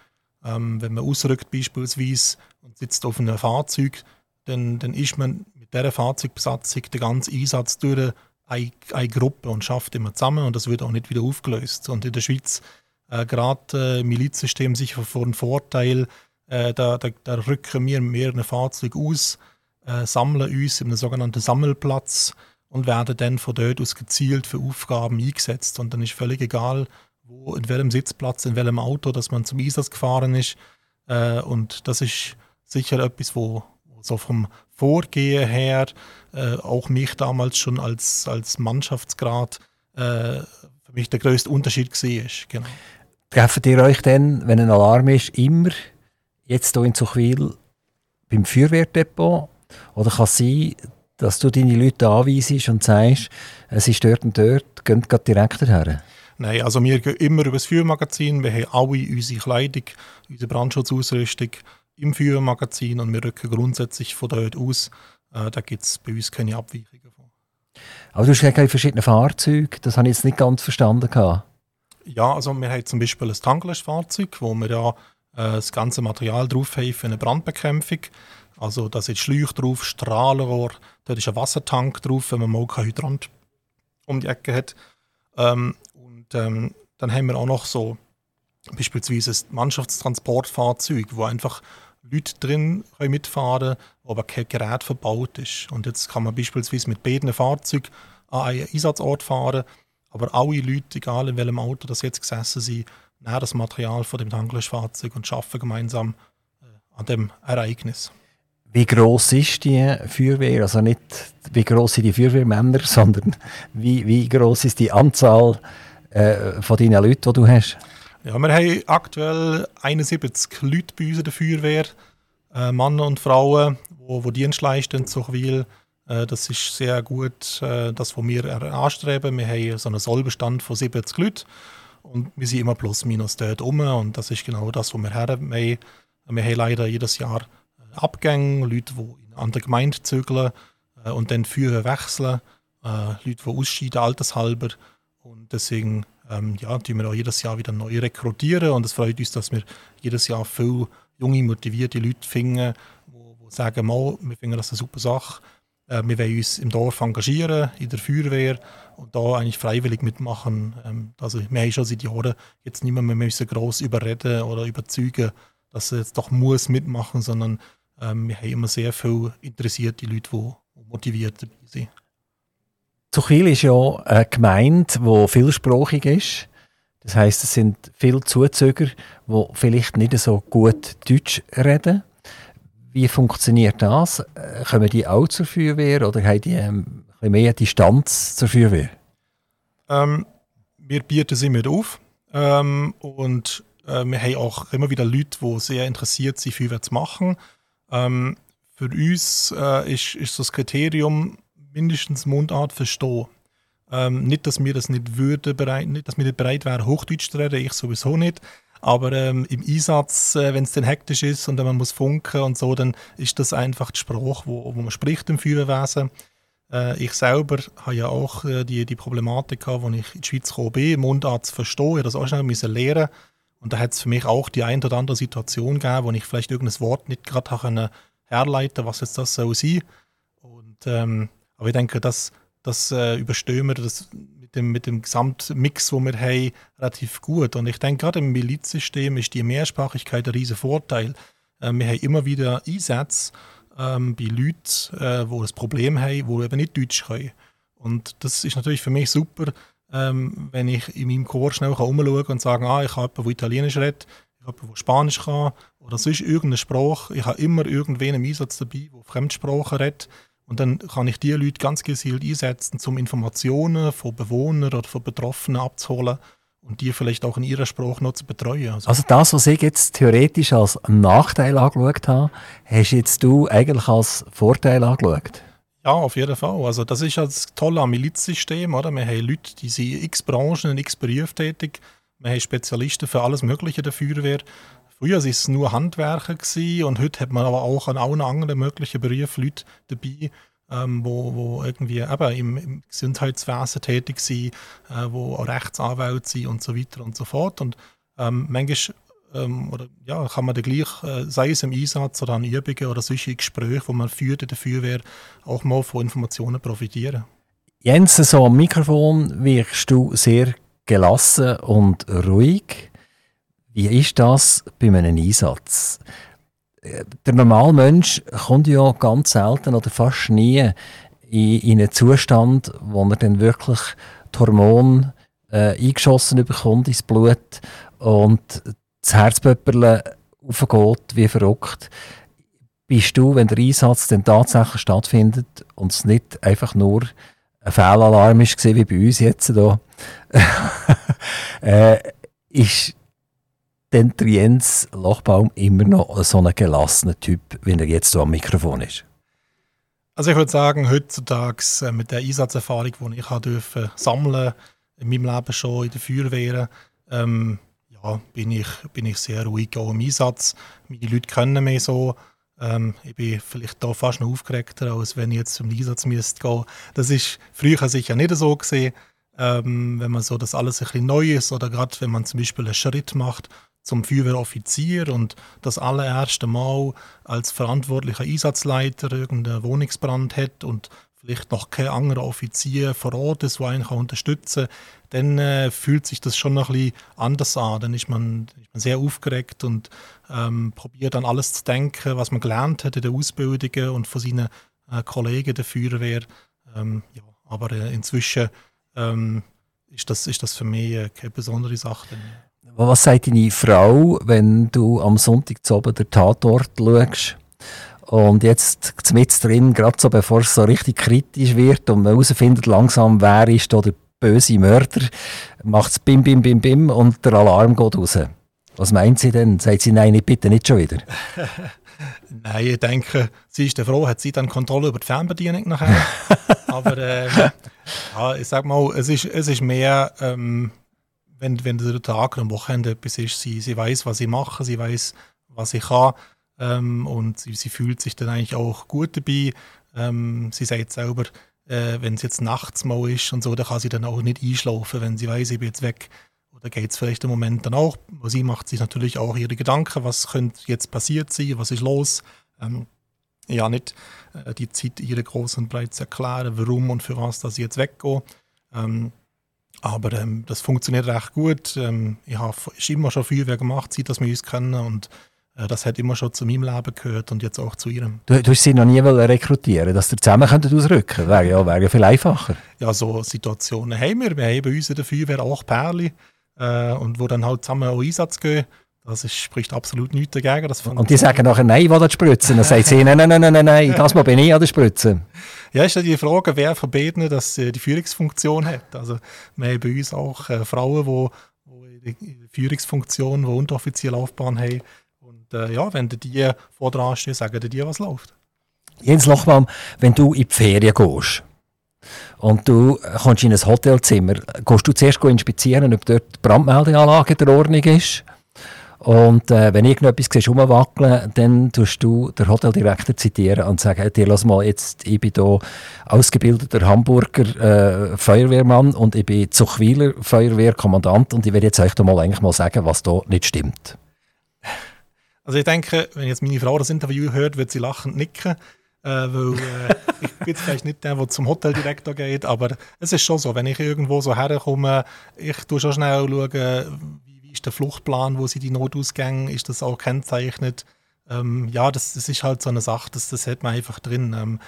Ähm, wenn man ausrückt beispielsweise und sitzt auf einem Fahrzeug, dann, dann ist man mit dieser Fahrzeugbesatzung den ganzen Einsatz durch eine, eine Gruppe und schafft immer zusammen und das wird auch nicht wieder aufgelöst. Und in der Schweiz äh, gerade äh, Milizsystem sicher vor einen Vorteil, äh, da, da, da, rücken wir mit mehreren Fahrzeugen aus, äh, sammeln uns in einem sogenannten Sammelplatz und werden dann von dort aus gezielt für Aufgaben eingesetzt. Und dann ist völlig egal, wo, in welchem Sitzplatz, in welchem Auto, dass man zum Einsatz gefahren ist. Äh, und das ist sicher etwas, wo, so vom Vorgehen her äh, auch mich damals schon als, als Mannschaftsgrad äh, für mich der größte Unterschied war. Genau. Treffen ihr euch denn, wenn ein Alarm ist, immer jetzt hier in Zuchwil beim Feuerwehrdepot? Oder kann es sein, dass du deine Leute anweisest und sagst, es ist dort und dort, geht direkt daher? Nein, also wir gehen immer über das Feuermagazin. Wir haben alle unsere Kleidung, unsere Brandschutzausrüstung im Feuermagazin und wir rücken grundsätzlich von dort aus. Äh, da gibt es bei uns keine Abweichungen von. Aber du hast gesagt, verschiedene Fahrzeuge, das habe ich jetzt nicht ganz verstanden. Gehabt. Ja, also wir haben zum Beispiel ein Tankless-Fahrzeug, wo wir ja äh, das ganze Material drauf haben für eine Brandbekämpfung. Also da sind Schläuche drauf, Strahlenrohr, dort ist ein Wassertank drauf, wenn man mal keinen Hydrant um die Ecke hat. Ähm, und ähm, dann haben wir auch noch so beispielsweise ein Mannschaftstransportfahrzeug, wo einfach Leute drin können mitfahren können, aber kein Gerät verbaut ist. Und jetzt kann man beispielsweise mit beiden Fahrzeugen an einen Einsatzort fahren, aber alle Leute, egal in welchem Auto das jetzt gesessen sind, nehmen das Material von dem Tanklöschfahrzeug und arbeiten gemeinsam äh, an dem Ereignis. Wie groß ist die Feuerwehr? Also nicht wie groß sind die Feuerwehrmänner, sondern wie, wie groß ist die Anzahl äh, von deinen Leuten, die du hast? Ja, wir haben aktuell 71 Leute bei uns in der Feuerwehr, äh, Männer und Frauen, die, die Dienst leisten zu Chwil. Äh, das ist sehr gut, äh, das, was wir anstreben. Wir haben so einen Sollbestand von 70 Leuten und wir sind immer plus minus dort rum und das ist genau das, was wir haben. Wir, wir haben leider jedes Jahr äh, Abgänge, Leute, die in andere Gemeinde zügeln äh, und dann Führer wechseln, Leute, die ausscheiden, altershalber. Und deswegen ähm, ja, tun wir auch jedes Jahr wieder neu rekrutieren und es freut uns, dass wir jedes Jahr viele junge, motivierte Leute finden, die sagen, mal, wir finden das eine super Sache. Äh, wir wollen uns im Dorf engagieren, in der Feuerwehr und da eigentlich freiwillig mitmachen. Ähm, also wir haben schon seit Jahren jetzt nicht mehr, wir müssen gross überreden oder überzeugen, dass er jetzt doch muss mitmachen, sondern ähm, wir haben immer sehr viele interessierte Leute, die motiviert dabei sind. Zuchwil ist ja eine Gemeinde, die vielsprachig ist. Das heißt, es sind viele Zuzüger, die vielleicht nicht so gut Deutsch reden. Wie funktioniert das? Äh, kommen die auch zur Feuerwehr oder haben die ähm, mehr Distanz zur Feuerwehr? Ähm, wir bieten sie mit auf ähm, und äh, wir haben auch immer wieder Leute, die sehr interessiert sind, Feuerwehr zu machen. Ähm, für uns äh, ist, ist das Kriterium, mindestens Mundart verstehen. Ähm, nicht, dass wir das nicht würden, bereit, nicht, dass wir nicht bereit wären, Hochdeutsch zu reden, ich sowieso nicht. Aber ähm, im Einsatz, äh, wenn es dann hektisch ist und man muss funken und so, dann ist das einfach die Sprache, wo, wo man spricht im Feuerwesen. Äh, ich selber habe ja auch äh, die, die Problematik gehabt, als ich in die Schweiz gekommen bin, Mundart zu verstehen. Ich das auch schnell müssen lernen. Und da hat es für mich auch die ein oder andere Situation gegeben, wo ich vielleicht irgendein Wort nicht gerade herleiten was jetzt das soll sein. Und, ähm, aber ich denke, das, das äh, überstehen wir das mit, dem, mit dem Gesamtmix, den wir haben, relativ gut. Und ich denke, gerade im Milizsystem ist die Mehrsprachigkeit ein riesen Vorteil. Äh, wir haben immer wieder Einsätze, ähm, bei Leuten, äh, die ein Problem haben, die eben nicht Deutsch können. Und das ist natürlich für mich super, ähm, wenn ich in meinem Kurs schnell kann und sagen, ah, ich habe jemanden, der Italienisch redet, ich habe jemanden, der Spanisch kann oder sonst irgendeine Sprache. Ich habe immer irgendwen im Einsatz dabei, der Fremdsprachen redet. Und dann kann ich diese Leute ganz gezielt einsetzen, um Informationen von Bewohnern oder von Betroffenen abzuholen und die vielleicht auch in ihrer Sprache noch zu betreuen. Also, also das, was ich jetzt theoretisch als Nachteil angeschaut habe, hast jetzt du eigentlich als Vorteil angeschaut? Ja, auf jeden Fall. Also das ist das Tolle am Milizsystem. Oder? Wir haben Leute, die sind in x Branchen, in x Berufen tätig. Wir haben Spezialisten für alles Mögliche der Feuerwehr. Früher war es nur Handwerker und heute hat man aber auch an allen anderen möglichen Berufen Leute dabei, ähm, wo, wo irgendwie eben im, im Gesundheitswesen tätig sind, äh, wo auch Rechtsanwälte sind und so weiter und so fort. Und ähm, manchmal ähm, oder, ja, kann man dann gleich, äh, sei es im Einsatz oder an Übungen oder solche Gespräche, die man führt in der Feuerwehr, auch mal von Informationen profitieren. Jens, so am Mikrofon wirkst du sehr gelassen und ruhig. Wie ist das bei einem Einsatz? der normale Mensch kommt ja ganz selten oder fast nie in, in einen Zustand, wo er dann wirklich die Hormone äh, eingeschossen bekommt ins Blut und das Herzpöpperle aufgeht wie verrückt. Bist du, wenn der Einsatz dann tatsächlich stattfindet und es nicht einfach nur ein Fehlalarm ist, wie bei uns jetzt hier, äh, ist der Jens Lochbaum immer noch so ein gelassener Typ, wie er jetzt so am Mikrofon ist? Also ich würde sagen, heutzutage äh, mit der Einsatzerfahrung, die ich durfte sammeln in meinem Leben schon in der Feuerwehr, ähm, ja, bin, ich, bin ich sehr ruhig auch im Einsatz. Meine Leute kennen mich so. Ähm, ich bin vielleicht da fast noch aufgeregter, als wenn ich jetzt zum Einsatz müsste gehen. Das ist früher sicher nicht so gesehen, ähm, wenn man so das alles ein bisschen neu ist oder gerade wenn man zum Beispiel einen Schritt macht zum Feuerwehroffizier und das allererste Mal als verantwortlicher Einsatzleiter irgendeinen Wohnungsbrand hat und vielleicht noch kein anderer Offizier vor Ort ist, der einen unterstützen kann, dann äh, fühlt sich das schon ein bisschen anders an. Dann ist man, ist man sehr aufgeregt und ähm, probiert dann alles zu denken, was man gelernt hat in der Ausbildung und von seinen äh, Kollegen der Feuerwehr. Ähm, ja, aber äh, inzwischen ähm, ist, das, ist das für mich äh, keine besondere Sache. Was sagt deine Frau, wenn du am Sonntag zu oben den Tatort schaust? Und jetzt mit drin, gerade so bevor es so richtig kritisch wird und man herausfindet langsam, wer ist da der böse Mörder, macht es bim, bim, bim, bim und der Alarm geht raus. Was meint sie denn? Sagt sie, nein, bitte nicht schon wieder? nein, ich denke, sie ist froh, hat sie dann Kontrolle über die Fernbedienung nachher. Aber äh, ja, ich sag mal, es ist, es ist mehr... Ähm, wenn, wenn der Tag am Wochenende etwas ist, sie, sie weiß, was ich mache, sie weiß, was ich kann ähm, und sie, sie, fühlt sich dann eigentlich auch gut dabei. Ähm, sie sagt selber, äh, wenn es jetzt nachts mal ist und so, dann kann sie dann auch nicht einschlafen, wenn sie weiß, ich bin jetzt weg. Oder geht es vielleicht im Moment dann auch. Sie macht sich natürlich auch ihre Gedanken, was könnte jetzt passiert sein, was ist los. Ähm, ja, nicht äh, die Zeit ihre groß und breit zu erklären, warum und für was dass ich jetzt weggehe. Ähm, aber ähm, das funktioniert recht gut. Ähm, ich habe immer schon Feuerwehr gemacht, seit dass wir uns kennen. Und äh, das hat immer schon zu meinem Leben gehört und jetzt auch zu ihrem. Du, du hast sie noch nie rekrutieren dass ihr zusammen könntet ausrücken Wäre ja, wäre viel einfacher. Ja, so Situationen haben wir. Wir haben bei uns in der Feuerwehr auch Perle. Äh, und wo dann halt zusammen auch Einsatz gehen. Das ist, spricht absolut nichts dagegen. Das und die sagen nachher, nein, ich will das spritzen. Dann sagt sie, nein, nein, nein, nein, nein, das mal bin ich an der Spritze. Ja, ist ja die Frage, wer von beiden das, äh, die Führungsfunktion hat. Also, wir haben bei uns auch äh, Frauen, die, die Führungsfunktion, die unteroffizier Laufbahn haben. Und äh, ja, wenn die vor dran stehen, sagen die, was läuft. Jens Lochbaum, wenn du in die Ferien gehst und du kommst in ein Hotelzimmer, gehst du zuerst inspizieren, ob dort die Brandmeldeanlage in der Ordnung ist? Und äh, wenn irgendetwas siehst, rumwackeln, dann tust du den Hoteldirektor zitieren und sagen, dir lass mal jetzt, ich bin hier ausgebildeter Hamburger äh, Feuerwehrmann und ich bin Zuchwiler Feuerwehrkommandant und ich werde jetzt euch mal eigentlich mal sagen, was da nicht stimmt. Also ich denke, wenn jetzt meine Frau das Interview hört, wird sie lachend nicken. Äh, weil äh, ich bin jetzt vielleicht nicht der, der zum Hoteldirektor geht, aber es ist schon so, wenn ich irgendwo so herkomme, ich tue schon schnell schauen, wie ist der Fluchtplan, wo sind die Notausgänge, ist das auch kennzeichnet. Ähm, ja, das, das ist halt so eine Sache, das, das hat man einfach drin. Ähm,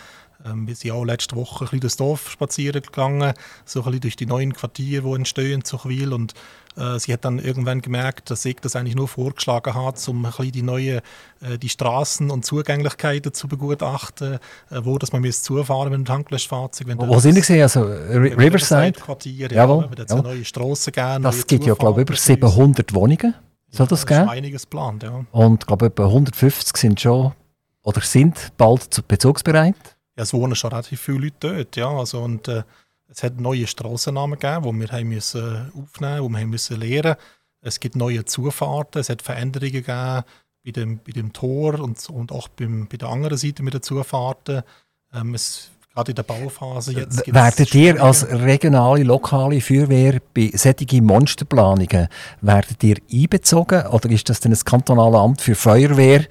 ähm, wir sind auch letzte Woche ein bisschen durchs Dorf spazieren gegangen, so ein bisschen durch die neuen Quartiere, die entstehen in Zuchwil. Und äh, sie hat dann irgendwann gemerkt, dass ich das eigentlich nur vorgeschlagen habe, um ein bisschen die neuen äh, die Straßen und Zugänglichkeiten zu begutachten, äh, wo dass man müsste zufahren mit dem Tanklöschfahrzeug. Wo, wo sind Sie gesehen? Also Riverside? Quartier, ja, Jawohl, ja, jawohl. neue Straßen geben. Das gibt ja, glaube ich, über 700 Wohnungen. Soll das, ja, geben? einiges geplant, ja. Und ich glaube, etwa 150 sind schon oder sind bald bezugsbereit ja, es wohnen schon relativ viele Leute dort. Ja. Also, und, äh, es hat neue Strassennamen gegeben, die wir haben müssen aufnehmen die wir haben müssen lernen Es gibt neue Zufahrten, es hat Veränderungen gegeben bei dem, bei dem Tor und, und auch beim, bei der anderen Seite mit den Zufahrten. Ähm, es, gerade in der Bauphase jetzt. Werdet ihr als regionale, lokale Feuerwehr bei solchen Monsterplanungen werdet ihr einbezogen oder ist das denn das kantonale Amt für Feuerwehr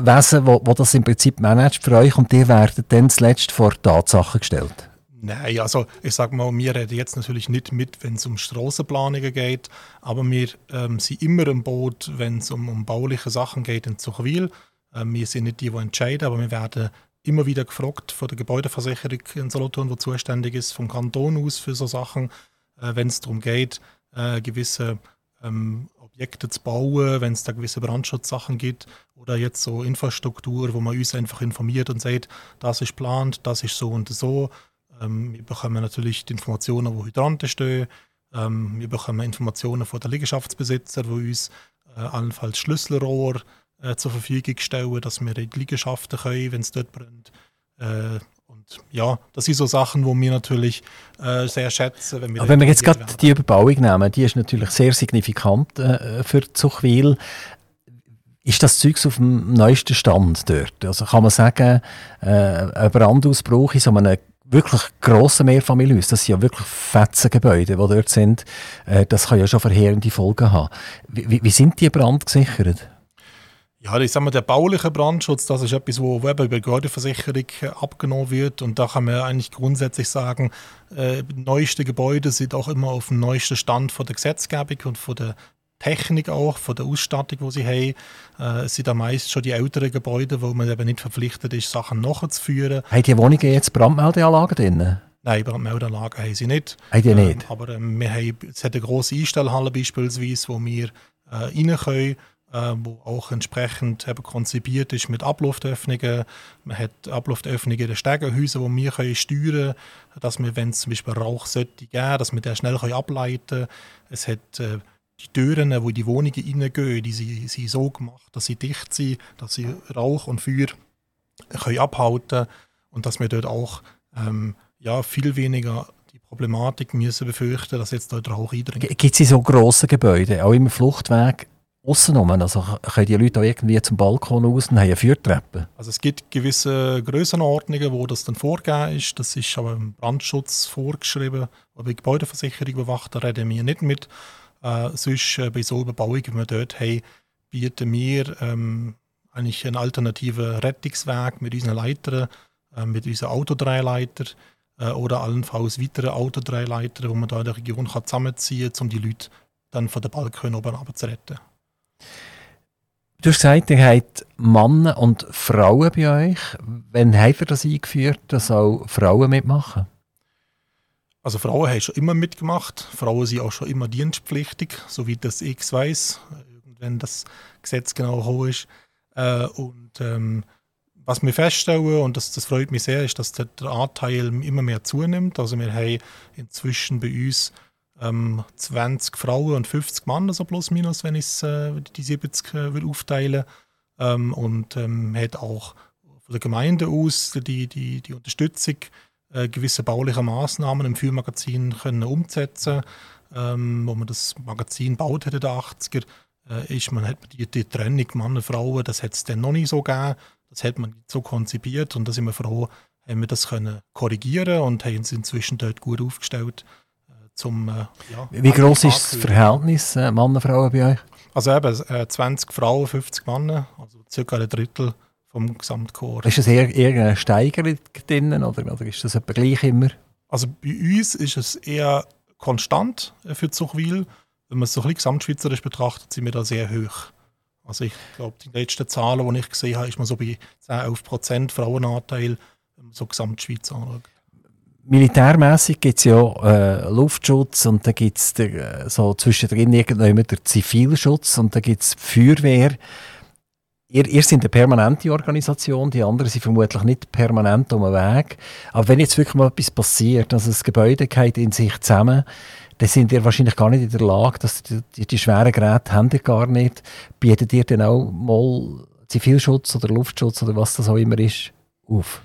Wesen, wo, wo das im Prinzip managt für euch und die werden dann zuletzt vor Tatsachen gestellt? Nein, also ich sage mal, wir reden jetzt natürlich nicht mit, wenn es um Strassenplanungen geht, aber wir ähm, sind immer im Boot, wenn es um, um bauliche Sachen geht in Zuchwil. Ähm, wir sind nicht die, die entscheiden, aber wir werden immer wieder gefragt von der Gebäudeversicherung in Solothurn, die zuständig ist, vom Kanton aus für so Sachen, äh, wenn es darum geht, äh, gewisse ähm, Objekte zu bauen, wenn es da gewisse Brandschutzsachen gibt oder jetzt so Infrastruktur, wo man uns einfach informiert und sagt, das ist geplant, das ist so und so. Ähm, wir bekommen natürlich die Informationen, wo Hydranten stehen. Ähm, wir bekommen Informationen von den Liegenschaftsbesitzern, die uns äh, allenfalls Schlüsselrohr äh, zur Verfügung stellen, dass wir in die Liegenschaften können, wenn es dort brennt. Äh, und ja, das sind so Sachen, die wir natürlich äh, sehr schätzen. Wenn wir, wenn wir jetzt gerade die Überbauung nehmen, die ist natürlich sehr signifikant äh, für Zuchwil. Ist das Zeug auf dem neuesten Stand dort? Also kann man sagen, äh, ein Brandausbruch in so einem wirklich grossen Mehrfamilienhaus, das sind ja wirklich Fetzengebäude, die dort sind, äh, das kann ja schon verheerende Folgen haben. Wie, wie sind die brandgesichert? Ja, ich sage mal, der bauliche Brandschutz, das ist etwas, wo, wo eben über Gebäudeversicherung abgenommen wird. Und da kann man eigentlich grundsätzlich sagen, äh, neueste Gebäude sind auch immer auf dem neuesten Stand von der Gesetzgebung und von der Technik auch, von der Ausstattung, die sie haben. Äh, es sind da meist schon die älteren Gebäude, wo man eben nicht verpflichtet ist, Sachen nachzuführen. Haben die Wohnungen jetzt Brandmeldeanlagen drin? Nein, Brandmeldeanlagen haben sie nicht. Haben die nicht? Ähm, aber ähm, wir haben, es hat eine grosse Einstellhalle beispielsweise, wo wir äh, rein können äh, wo auch entsprechend eben konzipiert ist mit Abluftöffnungen. Man hat Abluftöffnungen in den Stegenhäusern, die wir können steuern können, dass wir, wenn es zum Beispiel Rauch sollte geben, dass wir den schnell können ableiten können. Es hat äh, die Türen, wo die Wohnungen reingehen, die sind, sind so gemacht, dass sie dicht sind, dass sie Rauch und Feuer können abhalten und dass wir dort auch ähm, ja, viel weniger die Problematik müssen befürchten, dass jetzt dort Rauch eindringt. Gibt es so grosse Gebäude, auch im Fluchtweg, außenrum? Also können die Leute auch irgendwie zum Balkon raus und haben eine Feuertreppe? Also es gibt gewisse Grössenordnungen, wo das dann vorgegeben ist. Das ist aber im Brandschutz vorgeschrieben. Aber bei Gebäudeversicherung bewacht, da reden wir nicht mit. Äh, sonst äh, bei so Überbauungen, wie wir dort haben, bieten wir ähm, eigentlich einen alternativen Rettungsweg mit unseren Leitern, äh, mit unseren Autodreileitern äh, oder allenfalls weitere Autodreileiter, wo man da in der Region kann zusammenziehen kann, um die Leute dann von der Balkon oben zu retten. Du hast gesagt, ihr habt Männer und Frauen bei euch. Wann habt ihr das eingeführt, dass auch Frauen mitmachen? Also Frauen haben schon immer mitgemacht. Frauen sind auch schon immer dienstpflichtig, so wie das ich weiß, wenn das Gesetz genau hoch ist. Äh, und ähm, was wir feststellen, und das, das freut mich sehr, ist, dass der, der Anteil immer mehr zunimmt. Also wir haben inzwischen bei uns ähm, 20 Frauen und 50 Männer, so plus minus, wenn ich äh, die 70 äh, will aufteilen ähm, Und ähm, hat auch von der Gemeinde aus die, die, die Unterstützung, äh, gewisse bauliche Maßnahmen im Führmagazin können umsetzen ähm, wo man das Magazin baut hätte, der 80er. äh, ist, man hat die, die Trennung Mann und Frauen, das hat es dann noch nicht so gegeben, das hat man nicht so konzipiert und da sind wir froh, haben wir das können korrigieren und haben uns inzwischen dort gut aufgestellt. Äh, zum, äh, ja, Wie groß ist das Verhältnis äh, Mann und Frauen bei euch? Also eben äh, 20 Frauen, 50 Männer, also circa ein Drittel vom Gesamtchor. Ist das eher, eher eine Steigerung drin oder, oder ist das etwa gleich immer? Also bei uns ist es eher konstant äh, für Zuchwil. Wenn man es so ein bisschen gesamtschweizerisch betrachtet, sind wir da sehr hoch. Also ich glaube, die letzten Zahlen, die ich gesehen habe, ist man so bei 10, 11 Prozent Frauenanteil, wenn man so Gesamtschweiz anschaut. Militärmäßig gibt es ja äh, Luftschutz und dann gibt es äh, so zwischendrin irgendwann der Zivilschutz und dann gibt es Feuerwehr. Ihr, ihr seid eine permanente Organisation, die anderen sind vermutlich nicht permanent um den Weg. Aber wenn jetzt wirklich mal etwas passiert, also das Gebäude geht in sich zusammen, dann sind ihr wahrscheinlich gar nicht in der Lage, dass die, die, schweren Geräte haben ihr gar nicht. Bietet ihr dann auch mal Zivilschutz oder Luftschutz oder was das auch immer ist, auf?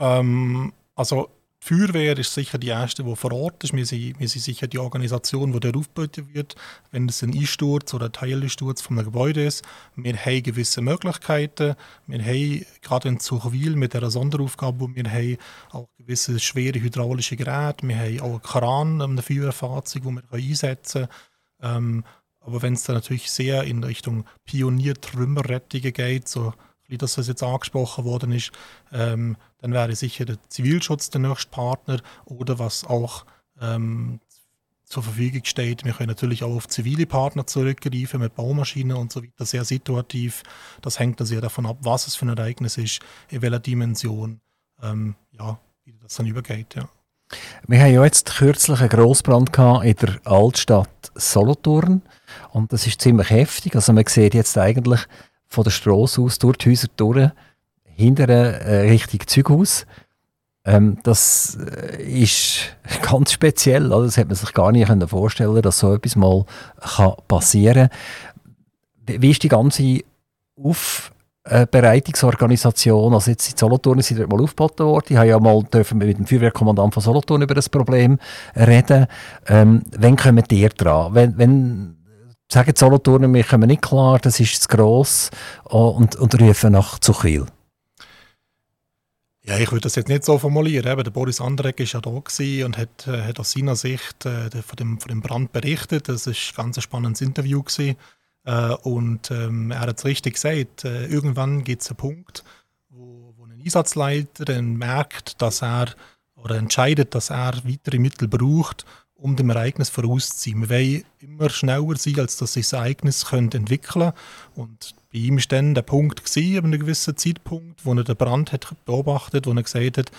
Ähm, also die Feuerwehr ist sicher die erste, die vor Ort ist. Wir sind, wir sind sicher die Organisation, die dort aufgebaut wird, wenn es ein Einsturz oder ein Teilsturz von einem Gebäude ist. Wir haben gewisse Möglichkeiten. Wir haben gerade in Zuchwil mit der Sonderaufgabe, die wir haben, auch gewisse schwere hydraulische Geräte. Wir haben auch einen Kran, ein Feuerwehrfahrzeug, das wir einsetzen können. Ähm, aber wenn es dann natürlich sehr in Richtung Pionier-Trümmerrettungen geht, so wie das jetzt angesprochen worden ist, ähm, dann wäre sicher der Zivilschutz der nächste Partner oder was auch ähm, zur Verfügung steht. Wir können natürlich auch auf zivile Partner zurückgreifen mit Baumaschinen und so weiter, sehr situativ. Das hängt dann sehr davon ab, was es für ein Ereignis ist, in welcher Dimension, ähm, ja, wie das dann übergeht. Ja. Wir haben ja jetzt kürzlich einen Grossbrand in der Altstadt Solothurn und das ist ziemlich heftig. Also man sieht jetzt eigentlich von der Straße aus durch die Häuser durch, hinter äh, Richtung Zughaus. Ähm, das äh, ist ganz speziell. Also das hätte man sich gar nicht vorstellen dass so etwas mal passieren kann. Wie ist die ganze Aufbereitungsorganisation? Also jetzt in Solothurn sind wir mal aufgeboten worden. Ich habe ja mal dürfen mit dem Feuerwehrkommandant von Solothurn über das Problem reden. Ähm, wann kommen ihr dran? Wenn, wenn sagen Solothurner, wir kommen nicht klar, das ist zu gross oh, und, und rufen nach Zuchwil? Ja, ich würde das jetzt nicht so formulieren. Eben, der Boris Andreck war ja da und hat, äh, hat aus seiner Sicht äh, von, dem, von dem Brand berichtet. Das war ein ganz spannendes Interview. Gewesen. Äh, und ähm, er hat es richtig gesagt. Äh, irgendwann gibt es einen Punkt, wo, wo ein Einsatzleiter dann merkt, dass er oder entscheidet, dass er weitere Mittel braucht, um dem Ereignis vorauszuziehen. Wir wollen immer schneller sein, als dass sich das Ereignis entwickeln. Und bei ihm war dann der Punkt, gewesen, ab einem gewissen Zeitpunkt, wo er den Brand hat beobachtet wo er gesagt hat,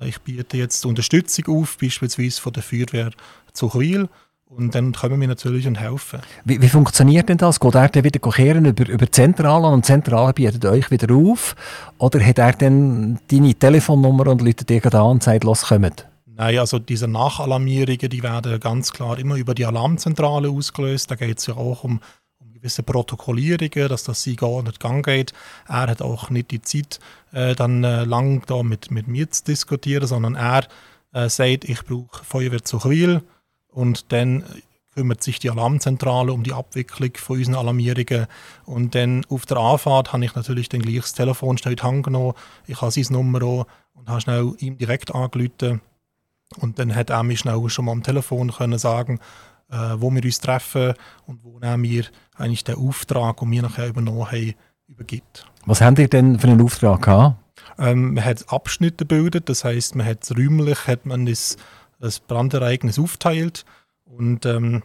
ich biete jetzt Unterstützung auf, beispielsweise von der Feuerwehr Zuchwil. Und dann kommen wir natürlich und helfen. Wie, wie funktioniert denn das? Geht er dann wieder kehren über, über Zentrale und Zentrale bietet euch wieder auf? Oder hat er dann deine Telefonnummer und läutet dir an und sagt, los, kommt? Nein, also diese Nachalarmierungen, die werden ganz klar immer über die Alarmzentrale ausgelöst. Da geht es ja auch um, um, gewisse Protokollierungen, dass das sie gar nicht gang geht. Er hat auch nicht die Zeit, äh, dann äh, lang da mit, mit mir zu diskutieren, sondern er äh, sagt, ich brauche Feuerwehr zu Chwil und dann kümmert sich die Alarmzentrale um die Abwicklung von unseren Alarmierungen. Und dann auf der Anfahrt habe ich natürlich dann gleich das Telefon schnell in die Hand genommen. Ich habe sein Nummer auch und habe schnell ihm direkt angerufen und dann hat er mir schnell schon mal am Telefon können sagen, äh, wo wir uns treffen und wo er mir eigentlich den Auftrag, den wir nachher übernommen haben, übergibt. Was habt ihr denn für einen Auftrag gehabt? Ähm, man hat Abschnitte gebildet, das heißt, man hat räumlich hat man das, das Brandereignis aufteilt und ähm,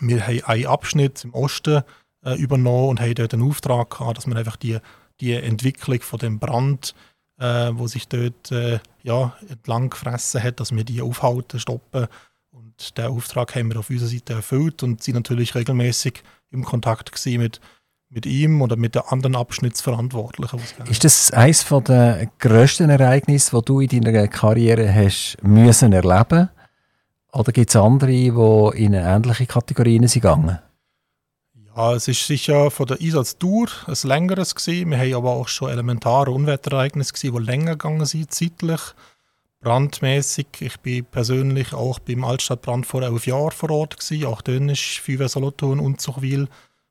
wir haben einen Abschnitt im Osten äh, übernommen und haben dort den Auftrag gehabt, dass man einfach die, die Entwicklung von dem Brand äh, wo sich dort äh, ja, entlang gefressen hat, dass wir die aufhalten, stoppen. Und den Auftrag haben wir auf unserer Seite erfüllt und sind natürlich regelmäßig im Kontakt mit, mit ihm oder mit den anderen Abschnittsverantwortlichen. Ist das eines der grössten Ereignisse, die du in deiner Karriere hast müssen erleben Oder gibt es andere, die in ähnliche Kategorien sind gegangen? Ja, es ist sicher von der Einsatzdauer ein längeres gewesen. Wir haben aber auch schon elementare Unwetterereignisse gesehen, die länger gegangen sind, zeitlich. Brandmäßig. Ich bin persönlich auch beim Altstadtbrand vor elf Jahren vor Ort gewesen. Auch dann ist Feuerwehr und Zuchwil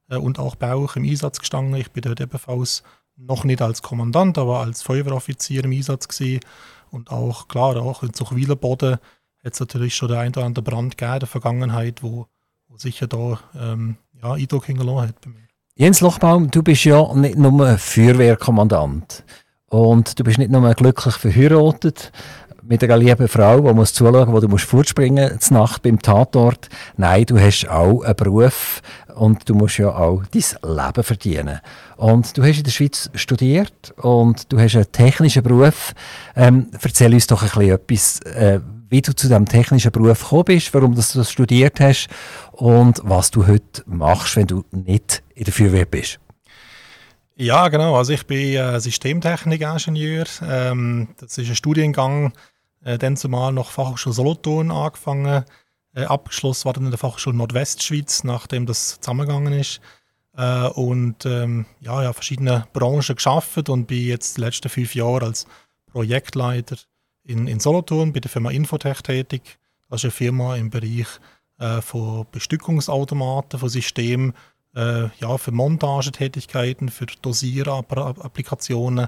äh, und auch Bauch im Einsatz gestanden. Ich bin dort ebenfalls noch nicht als Kommandant, aber als Feuerwehroffizier im Einsatz gewesen. Und auch, klar, auch in Zuchwiler Boden hat es natürlich schon der ein oder andere Brand gegeben in der Vergangenheit, wo, wo sicher da ähm, ja, Eindruck hingelassen hat bei mir. Jens Lochbaum, du bist ja nicht nur Feuerwehrkommandant und du bist nicht nur glücklich verheiratet mit einer lieben Frau, die muss zuschauen, wo du musst fortspringen zur Nacht beim Tatort. Nein, du hast auch einen Beruf und du musst ja auch dein Leben verdienen. Und du hast in der Schweiz studiert und du hast einen technischen Beruf. Ähm, erzähl uns doch ein bisschen etwas, äh, wie du zu diesem technischen Beruf gekommen bist, warum du das studiert hast und was du heute machst, wenn du nicht in der Feuerwehr bist. Ja, genau. Also ich bin äh, Systemtechnikingenieur. Ähm, das ist ein Studiengang, äh, dann zumal noch Fachhochschule Solothurn angefangen. Äh, abgeschlossen war dann in der Fachhochschule Nordwestschweiz, nachdem das zusammengegangen ist. Äh, und ähm, ja, ja, verschiedene Branchen geschafft und bin jetzt die letzten fünf Jahre als Projektleiter in, in Solothurn bei der Firma Infotech tätig. Das ist eine Firma im Bereich äh, von Bestückungsautomaten, von Systemen, äh, ja, für Montagetätigkeiten, für Dosierapplikationen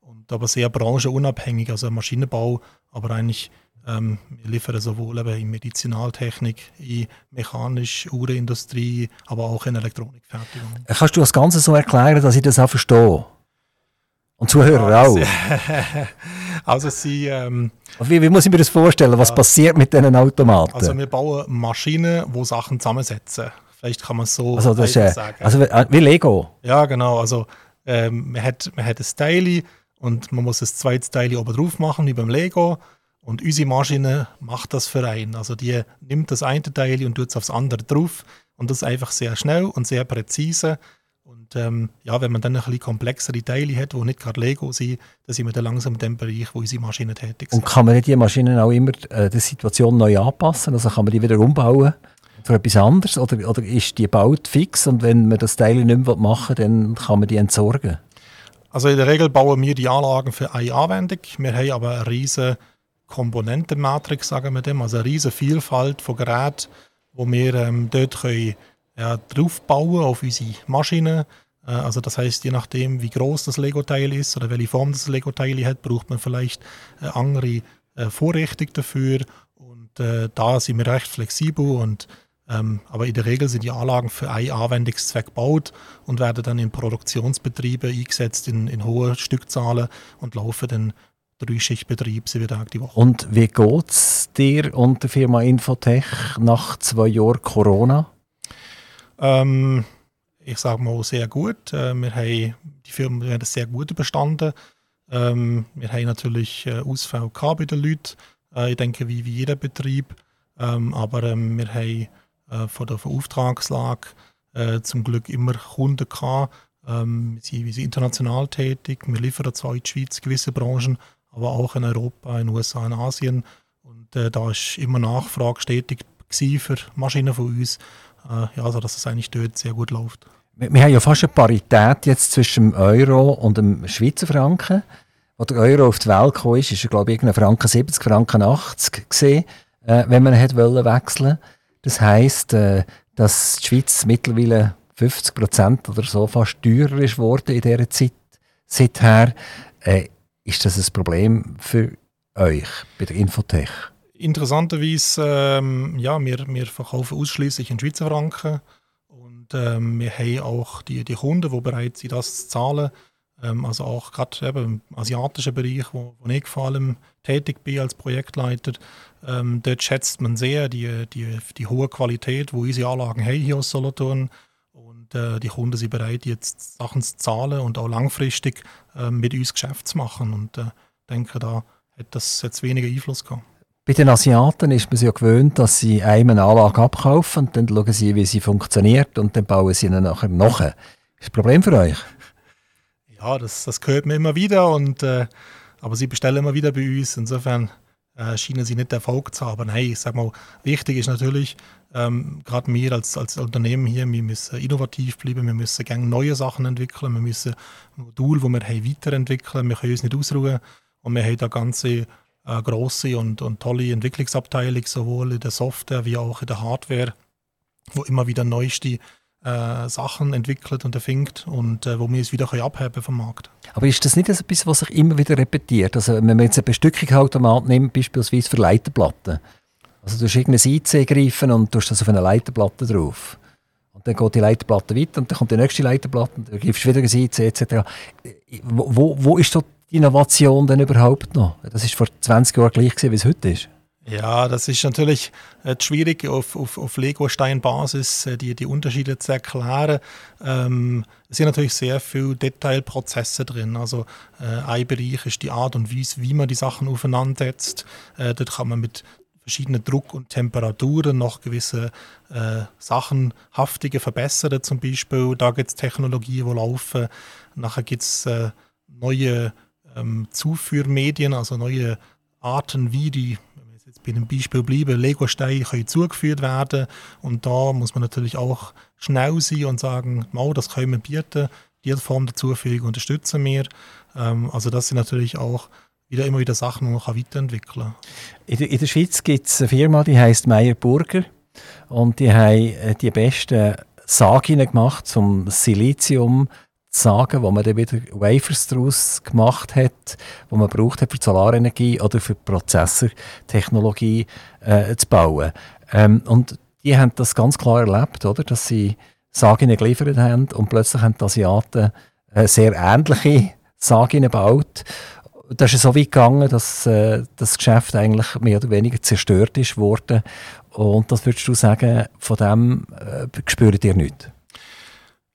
und aber sehr branchenunabhängig, also Maschinenbau, aber eigentlich ähm, wir liefern sowohl eben in Medizinaltechnik, in mechanisch, Uhrenindustrie, aber auch in Elektronikfertigung. Kannst du das Ganze so erklären, dass ich das auch verstehe? Und Zuhörer ja, auch? also sie... Ähm, wie, wie, muss ich mir das vorstellen? Was ja, passiert mit diesen Automaten? Also wir bauen Maschinen, die Sachen zusammensetzen. Vielleicht kann man es so also das ist, äh, sagen. Also äh, wie Lego? Ja, genau. Also ähm, man, hat, man hat ein Teil und man muss ein zweites Teil oben drauf machen, wie beim Lego. Und unsere Maschine macht das für einen. Also die nimmt das eine Teil und tut es aufs andere drauf. Und das ist einfach sehr schnell und sehr präzise. Und ähm, ja, wenn man dann ein bisschen komplexere Teile hat, die nicht gerade Lego sind, dann sind wir dann langsam in dem Bereich, wo unsere Maschinen tätig sind. Und kann man die Maschinen auch immer äh, der Situation neu anpassen? Also kann man die wieder umbauen für etwas anderes? Oder, oder ist die gebaut fix und wenn man das Teil nicht mehr machen will, dann kann man die entsorgen? Also in der Regel bauen wir die Anlagen für eine Anwendung. Wir haben aber eine riesige Komponentenmatrix, sagen wir dem, also eine riesige Vielfalt von Geräten, wo wir ähm, dort können, ja, draufbauen auf unsere Maschinen. Äh, also das heißt, je nachdem, wie groß das Lego-Teil ist oder welche Form das Lego-Teil hat, braucht man vielleicht eine andere äh, Vorrichtung dafür. Und äh, da sind wir recht flexibel und ähm, aber in der Regel sind die Anlagen für einen Anwendungszweck gebaut und werden dann in Produktionsbetriebe eingesetzt in, in hohen Stückzahlen und laufen dann Dreischichtbetrieb sieben Tage die Woche. Und wie geht es dir und der Firma Infotech nach zwei Jahren Corona? Ähm, ich sage mal sehr gut. Äh, wir haben die Firma hat sehr gut überstanden. Ähm, wir haben natürlich äh, Ausfall bei den Leuten. Äh, ich denke, wie, wie jeder Betrieb. Ähm, aber ähm, wir haben äh, von der Auftragslage äh, zum Glück immer Kunden gehabt. Ähm, wir, sind, wir sind international tätig. Wir liefern zwar in die Schweiz gewisse Branchen, aber auch in Europa, in den USA, in Asien. Und äh, da ist immer Nachfrage stetig für Maschinen von uns, äh, ja, also dass es eigentlich dort sehr gut läuft. Wir, wir haben ja fast eine Parität jetzt zwischen dem Euro und dem Schweizer Franken. Als der Euro auf die Welt kam, ist, ist er, glaube ich, irgendein Franken 70, Franken 80 gesehen, äh, wenn man hat wollen wechseln. Das heisst, äh, dass die Schweiz mittlerweile 50 Prozent oder so fast teurer ist worden in dieser Zeit seither. Äh, ist das ein Problem für euch bei der Infotech? Interessanterweise, ähm, ja, wir, wir verkaufen ausschließlich in Schweizer Franken und ähm, wir haben auch die, die Kunden, die bereit sind, das zu zahlen. Ähm, also auch gerade im asiatischen Bereich, wo, wo ich vor allem tätig bin als Projektleiter, ähm, dort schätzt man sehr die, die, die hohe Qualität, wo unsere Anlagen haben hier aus Solothurn und äh, die Kunden sind bereit, jetzt Sachen zu zahlen und auch langfristig äh, mit uns Geschäft zu machen. Und ich äh, denke, da hat das jetzt weniger Einfluss gehabt. Bei den Asiaten ist man sich ja gewöhnt, dass sie einem eine Anlage abkaufen und dann schauen sie, wie sie funktioniert und dann bauen sie ihnen nachher nach. Ist das Problem für euch? Ja, das, das gehört mir immer wieder, und, äh, aber sie bestellen immer wieder bei uns. Insofern äh, scheinen sie nicht Erfolg zu haben. Nein, ich sag mal, wichtig ist natürlich, ähm, gerade wir als, als Unternehmen hier, wir müssen innovativ bleiben, wir müssen gerne neue Sachen entwickeln, wir müssen Module, die wir haben, weiterentwickeln, wir können uns nicht ausruhen und wir haben da ganze äh, große und, und tolle Entwicklungsabteilung, sowohl in der Software wie auch in der Hardware, wo immer wieder neueste äh, Sachen entwickelt und erfindet und äh, wo wir es wieder abheben vom Markt. Aber ist das nicht etwas, was sich immer wieder repetiert? Also wenn man jetzt ein Bestückungsautomat nimmt, beispielsweise für Leiterplatten, also du hast irgendein IC greifen und tust das auf eine Leiterplatte drauf. Dann geht die Leiterplatte weiter und dann kommt die nächste Leiterplatte und dann gibst du wieder ein IC etc. Wo, wo, wo ist so die Innovation denn überhaupt noch? Das war vor 20 Jahren gleich gewesen, wie es heute ist. Ja, das ist natürlich äh, schwierig auf, auf, auf Lego-Stein-Basis äh, die, die Unterschiede zu erklären. Ähm, es sind natürlich sehr viele Detailprozesse drin. Also äh, ein Bereich ist die Art und Weise, wie man die Sachen aufeinander setzt. Äh, dort kann man mit verschiedenen Druck und Temperaturen noch gewisse äh, Sachen haftiger verbessern zum Beispiel. Da gibt es Technologien, die laufen. Nachher gibt es äh, neue ähm, Zuführmedien, also neue Arten, wie die jetzt bei einem Beispiel bleiben, Lego-Steine zugeführt werden und da muss man natürlich auch schnell sein und sagen, oh, das können wir bieten, diese Form der Zuführung unterstützen wir. Ähm, also das sind natürlich auch wieder immer wieder Sachen, die weiterentwickeln kann. In der, in der Schweiz gibt es eine Firma, die heißt Meyer Burger und die haben äh, die besten Sagen gemacht zum Silizium sagen, wo man dann wieder Wafers daraus gemacht hat, wo man braucht hat für die Solarenergie oder für Prozessortechnologie äh, zu bauen. Ähm, und die haben das ganz klar erlebt, oder? dass sie Sagen geliefert haben und plötzlich haben die Asiaten äh, sehr ähnliche Sagen gebaut. Das ist so weit gegangen, dass äh, das Geschäft eigentlich mehr oder weniger zerstört ist worden. Und das würdest du sagen, von dem äh, spürt ihr nichts?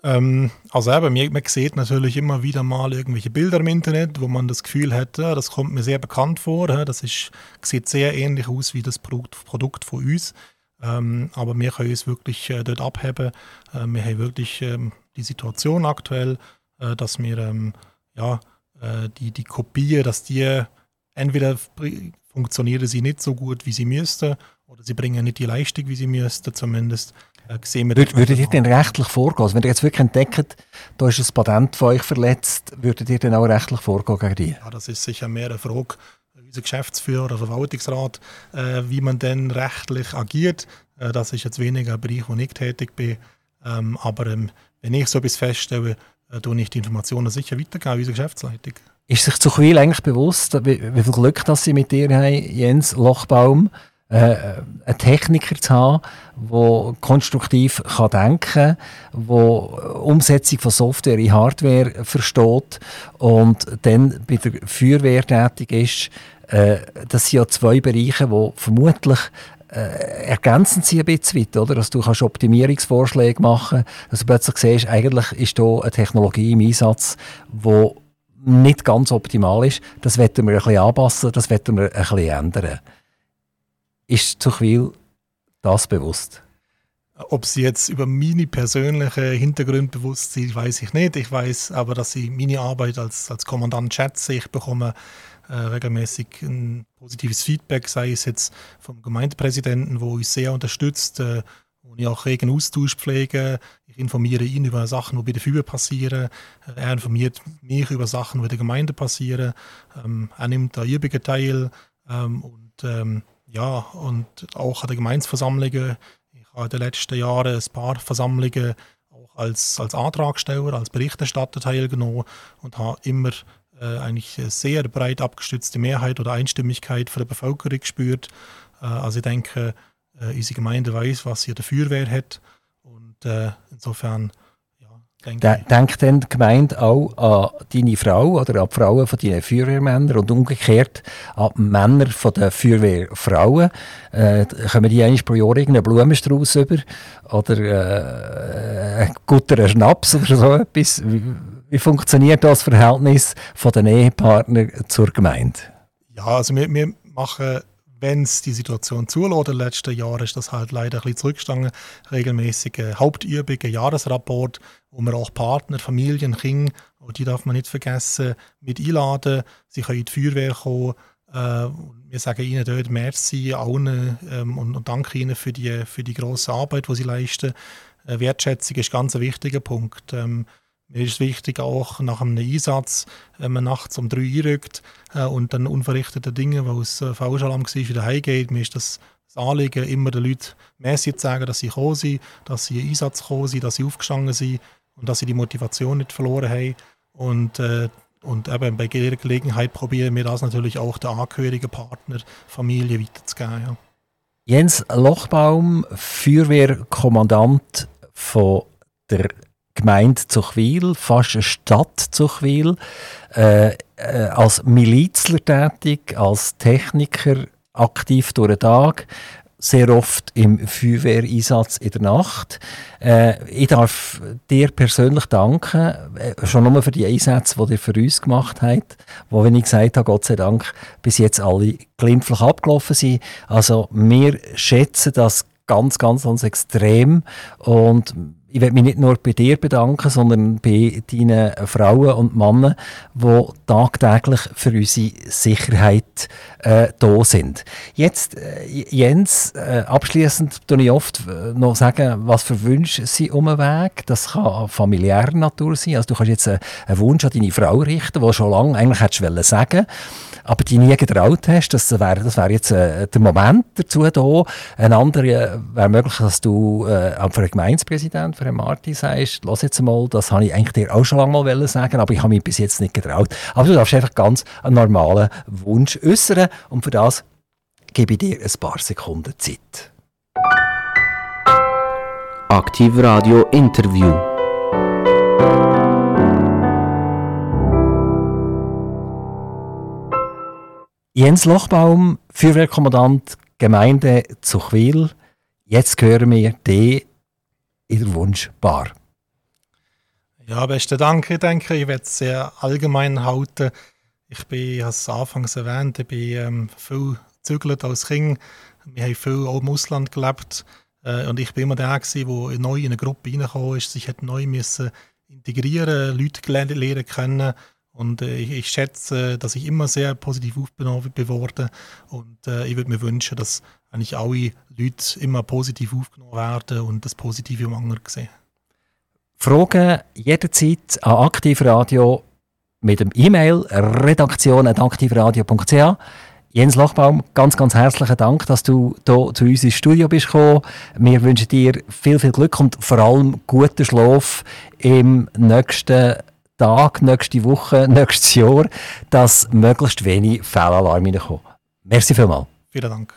Ähm, also eben, man, man sieht natürlich immer wieder mal irgendwelche Bilder im Internet, wo man das Gefühl hat, das kommt mir sehr bekannt vor. Das ist, sieht sehr ähnlich aus wie das Produkt, Produkt von uns. Ähm, aber wir können es wirklich äh, dort abheben. Äh, wir haben wirklich ähm, die Situation aktuell, äh, dass wir ähm, ja, äh, die, die Kopie, dass die entweder funktionieren sie nicht so gut, wie sie müssten, oder sie bringen nicht die Leistung, wie sie müssten zumindest. Äh, sehen wir Würde, würdet ihr denn rechtlich vorgehen? Also wenn ihr jetzt wirklich entdeckt, da ist ein Patent von euch verletzt, würdet ihr dann auch rechtlich vorgehen gegen die? Ja, das ist sicher mehr eine Frage unser Geschäftsführer oder Verwaltungsrat, äh, wie man denn rechtlich agiert. Äh, das ist jetzt weniger ein Bereich, wo ich tätig bin. Ähm, aber ähm, wenn ich so etwas feststelle, tue ich die Informationen sicher weitergeben unsere Geschäftsleitung. Ist sich zu viel eigentlich bewusst, wie, wie viel Glück dass Sie mit dir haben, Jens Lochbaum? äh, einen Techniker zu haben, der konstruktiv kann denken kann, der Umsetzung von Software in Hardware versteht und dann bei der Feuerwehr tätig ist. Äh, das sind ja zwei Bereiche, die vermutlich äh, ergänzend sind ein bisschen weit, oder? Dass du kannst Optimierungsvorschläge machen dass du plötzlich siehst, eigentlich ist hier eine Technologie im Einsatz, die nicht ganz optimal ist. Das werden wir ein bisschen anpassen, das werden wir ein bisschen ändern. Ist Zuchwil das bewusst? Ob sie jetzt über meine persönliche Hintergründe bewusst sind, weiß ich nicht. Ich weiß aber, dass sie meine Arbeit als, als Kommandant schätze. Ich bekomme äh, regelmäßig ein positives Feedback, sei es jetzt vom Gemeindepräsidenten, wo uns sehr unterstützt, äh, wo ich auch regen Austausch pflege. Ich informiere ihn über Sachen, die bei der FIBE passieren. Er informiert mich über Sachen, die bei der Gemeinde passieren. Ähm, er nimmt da Übungen teil ähm, und ähm, ja, und auch an den Gemeinsversammlungen. Ich habe in den letzten Jahren ein paar Versammlungen auch als, als Antragsteller, als Berichterstatter teilgenommen und habe immer eigentlich eine sehr breit abgestützte Mehrheit oder Einstimmigkeit von der Bevölkerung gespürt. Äh, also ich denke, äh, unsere Gemeinde weiß, was sie der Feuerwehr hat und äh, insofern Denke Denkt dann die Gemeinde auch an deine Frau oder an die Frauen von deinen Feuerwehrmännern und umgekehrt an die Männer von den Feuerwehrfrauen? Äh, kommen die einmal pro Jahr irgendeinen Blumenstrauß über oder äh, einen guten Schnaps oder so etwas? Wie, funktioniert das Verhältnis von den Ehepartnern zur Gemeinde? Ja, also wir, wir machen wenn es die Situation zulässt, in den letzten Jahren ist das halt leider ein bisschen zurückgestanden. Regelmäßige Hauptübungen, Jahresrapport, wo wir auch Partner, Familien, Kinder, und die darf man nicht vergessen, mit einladen. Sie können in die Feuerwehr kommen. Äh, wir sagen ihnen dort Merci allen ähm, und, und danke ihnen für die, für die grosse Arbeit, die sie leisten. Äh, Wertschätzung ist ganz ein wichtiger Punkt. Ähm, mir ist wichtig, auch nach einem Einsatz, wenn man nachts um drei einrückt äh, und dann unverrichtete Dinge, weil es äh, Faulalarm war, wieder heimgeht. Mir ist das das Anliegen, immer den Leuten Messi zu sagen, dass sie gekommen sind, dass sie in Einsatz gekommen sind, dass sie aufgestanden sind und dass sie die Motivation nicht verloren haben. Und, äh, und eben bei jeder Gelegenheit probieren wir das natürlich auch den Angehörigen, Partner, Familie weiterzugeben. Ja. Jens Lochbaum, Feuerwehrkommandant von der Gemeinde Zuchwil, fast eine Stadt Zuchwil, äh, äh, als Milizler tätig, als Techniker aktiv durch den Tag, sehr oft im Feuerwehreinsatz in der Nacht. Äh, ich darf dir persönlich danken, äh, schon nur für die Einsätze, die ihr für uns gemacht habt, wo, wenn ich gesagt habe, Gott sei Dank, bis jetzt alle glimpflich abgelaufen sind. Also wir schätzen das ganz, ganz, ganz extrem und ich will mich nicht nur bei dir bedanken, sondern bei deinen Frauen und Männern, die tagtäglich für unsere Sicherheit äh, da sind. Jetzt, äh, Jens, äh, abschließend tue ich oft äh, noch sagen, was für Wünsche sind um den Weg. Das kann familiärer Natur sein. Also du kannst jetzt einen, einen Wunsch an deine Frau richten, den schon lange eigentlich hättest du sagen aber die nie getraut hast. Das wäre das wär jetzt äh, der Moment dazu da. Ein anderer äh, wäre möglich, dass du äh, für einen Gemeindepräsident, für einen Martin sagst, lass jetzt mal, das habe ich eigentlich dir auch schon lange mal sagen, aber ich habe mich bis jetzt nicht getraut. Aber du darfst einfach ganz einen normalen Wunsch äußern und für das gebe ich dir ein paar Sekunden Zeit. Aktiv Radio Interview. Jens Lochbaum, Feuerwehrkommandant Gemeinde Zuchwil. Jetzt hören wir dich in der Wunschbar. Ja, besten Dank. Ich denke, ich werde es sehr allgemein halten. Ich bin, ich habe es anfangs erwähnt, ich bin ähm, viel gezügelt als Kind. Wir haben viel auch im Ausland gelebt. Äh, und ich bin immer der, der neu in eine Gruppe reingekommen ist, sich hat neu müssen integrieren, Leute lernen können und äh, ich, ich, schätze, dass ich immer sehr positiv aufgenommen wurde. Und äh, ich würde mir wünschen, dass eigentlich alle Leute immer positiv aufgenommen werden und das Positive im anderen sehen. Fragen jederzeit an Aktivradio mit dem E-Mail redaktion.aktivradio.ch. Jens Lochbaum, ganz, ganz herzlichen Dank, dass du hier zu uns ins Studio bist gekommen. Wir wünschen dir viel, viel Glück und vor allem guten Schlaf im nächsten Tag, nächste Woche, nächstes Jahr, dass möglichst wenig Fehlalarme kommen. Merci vielmals. Vielen Dank.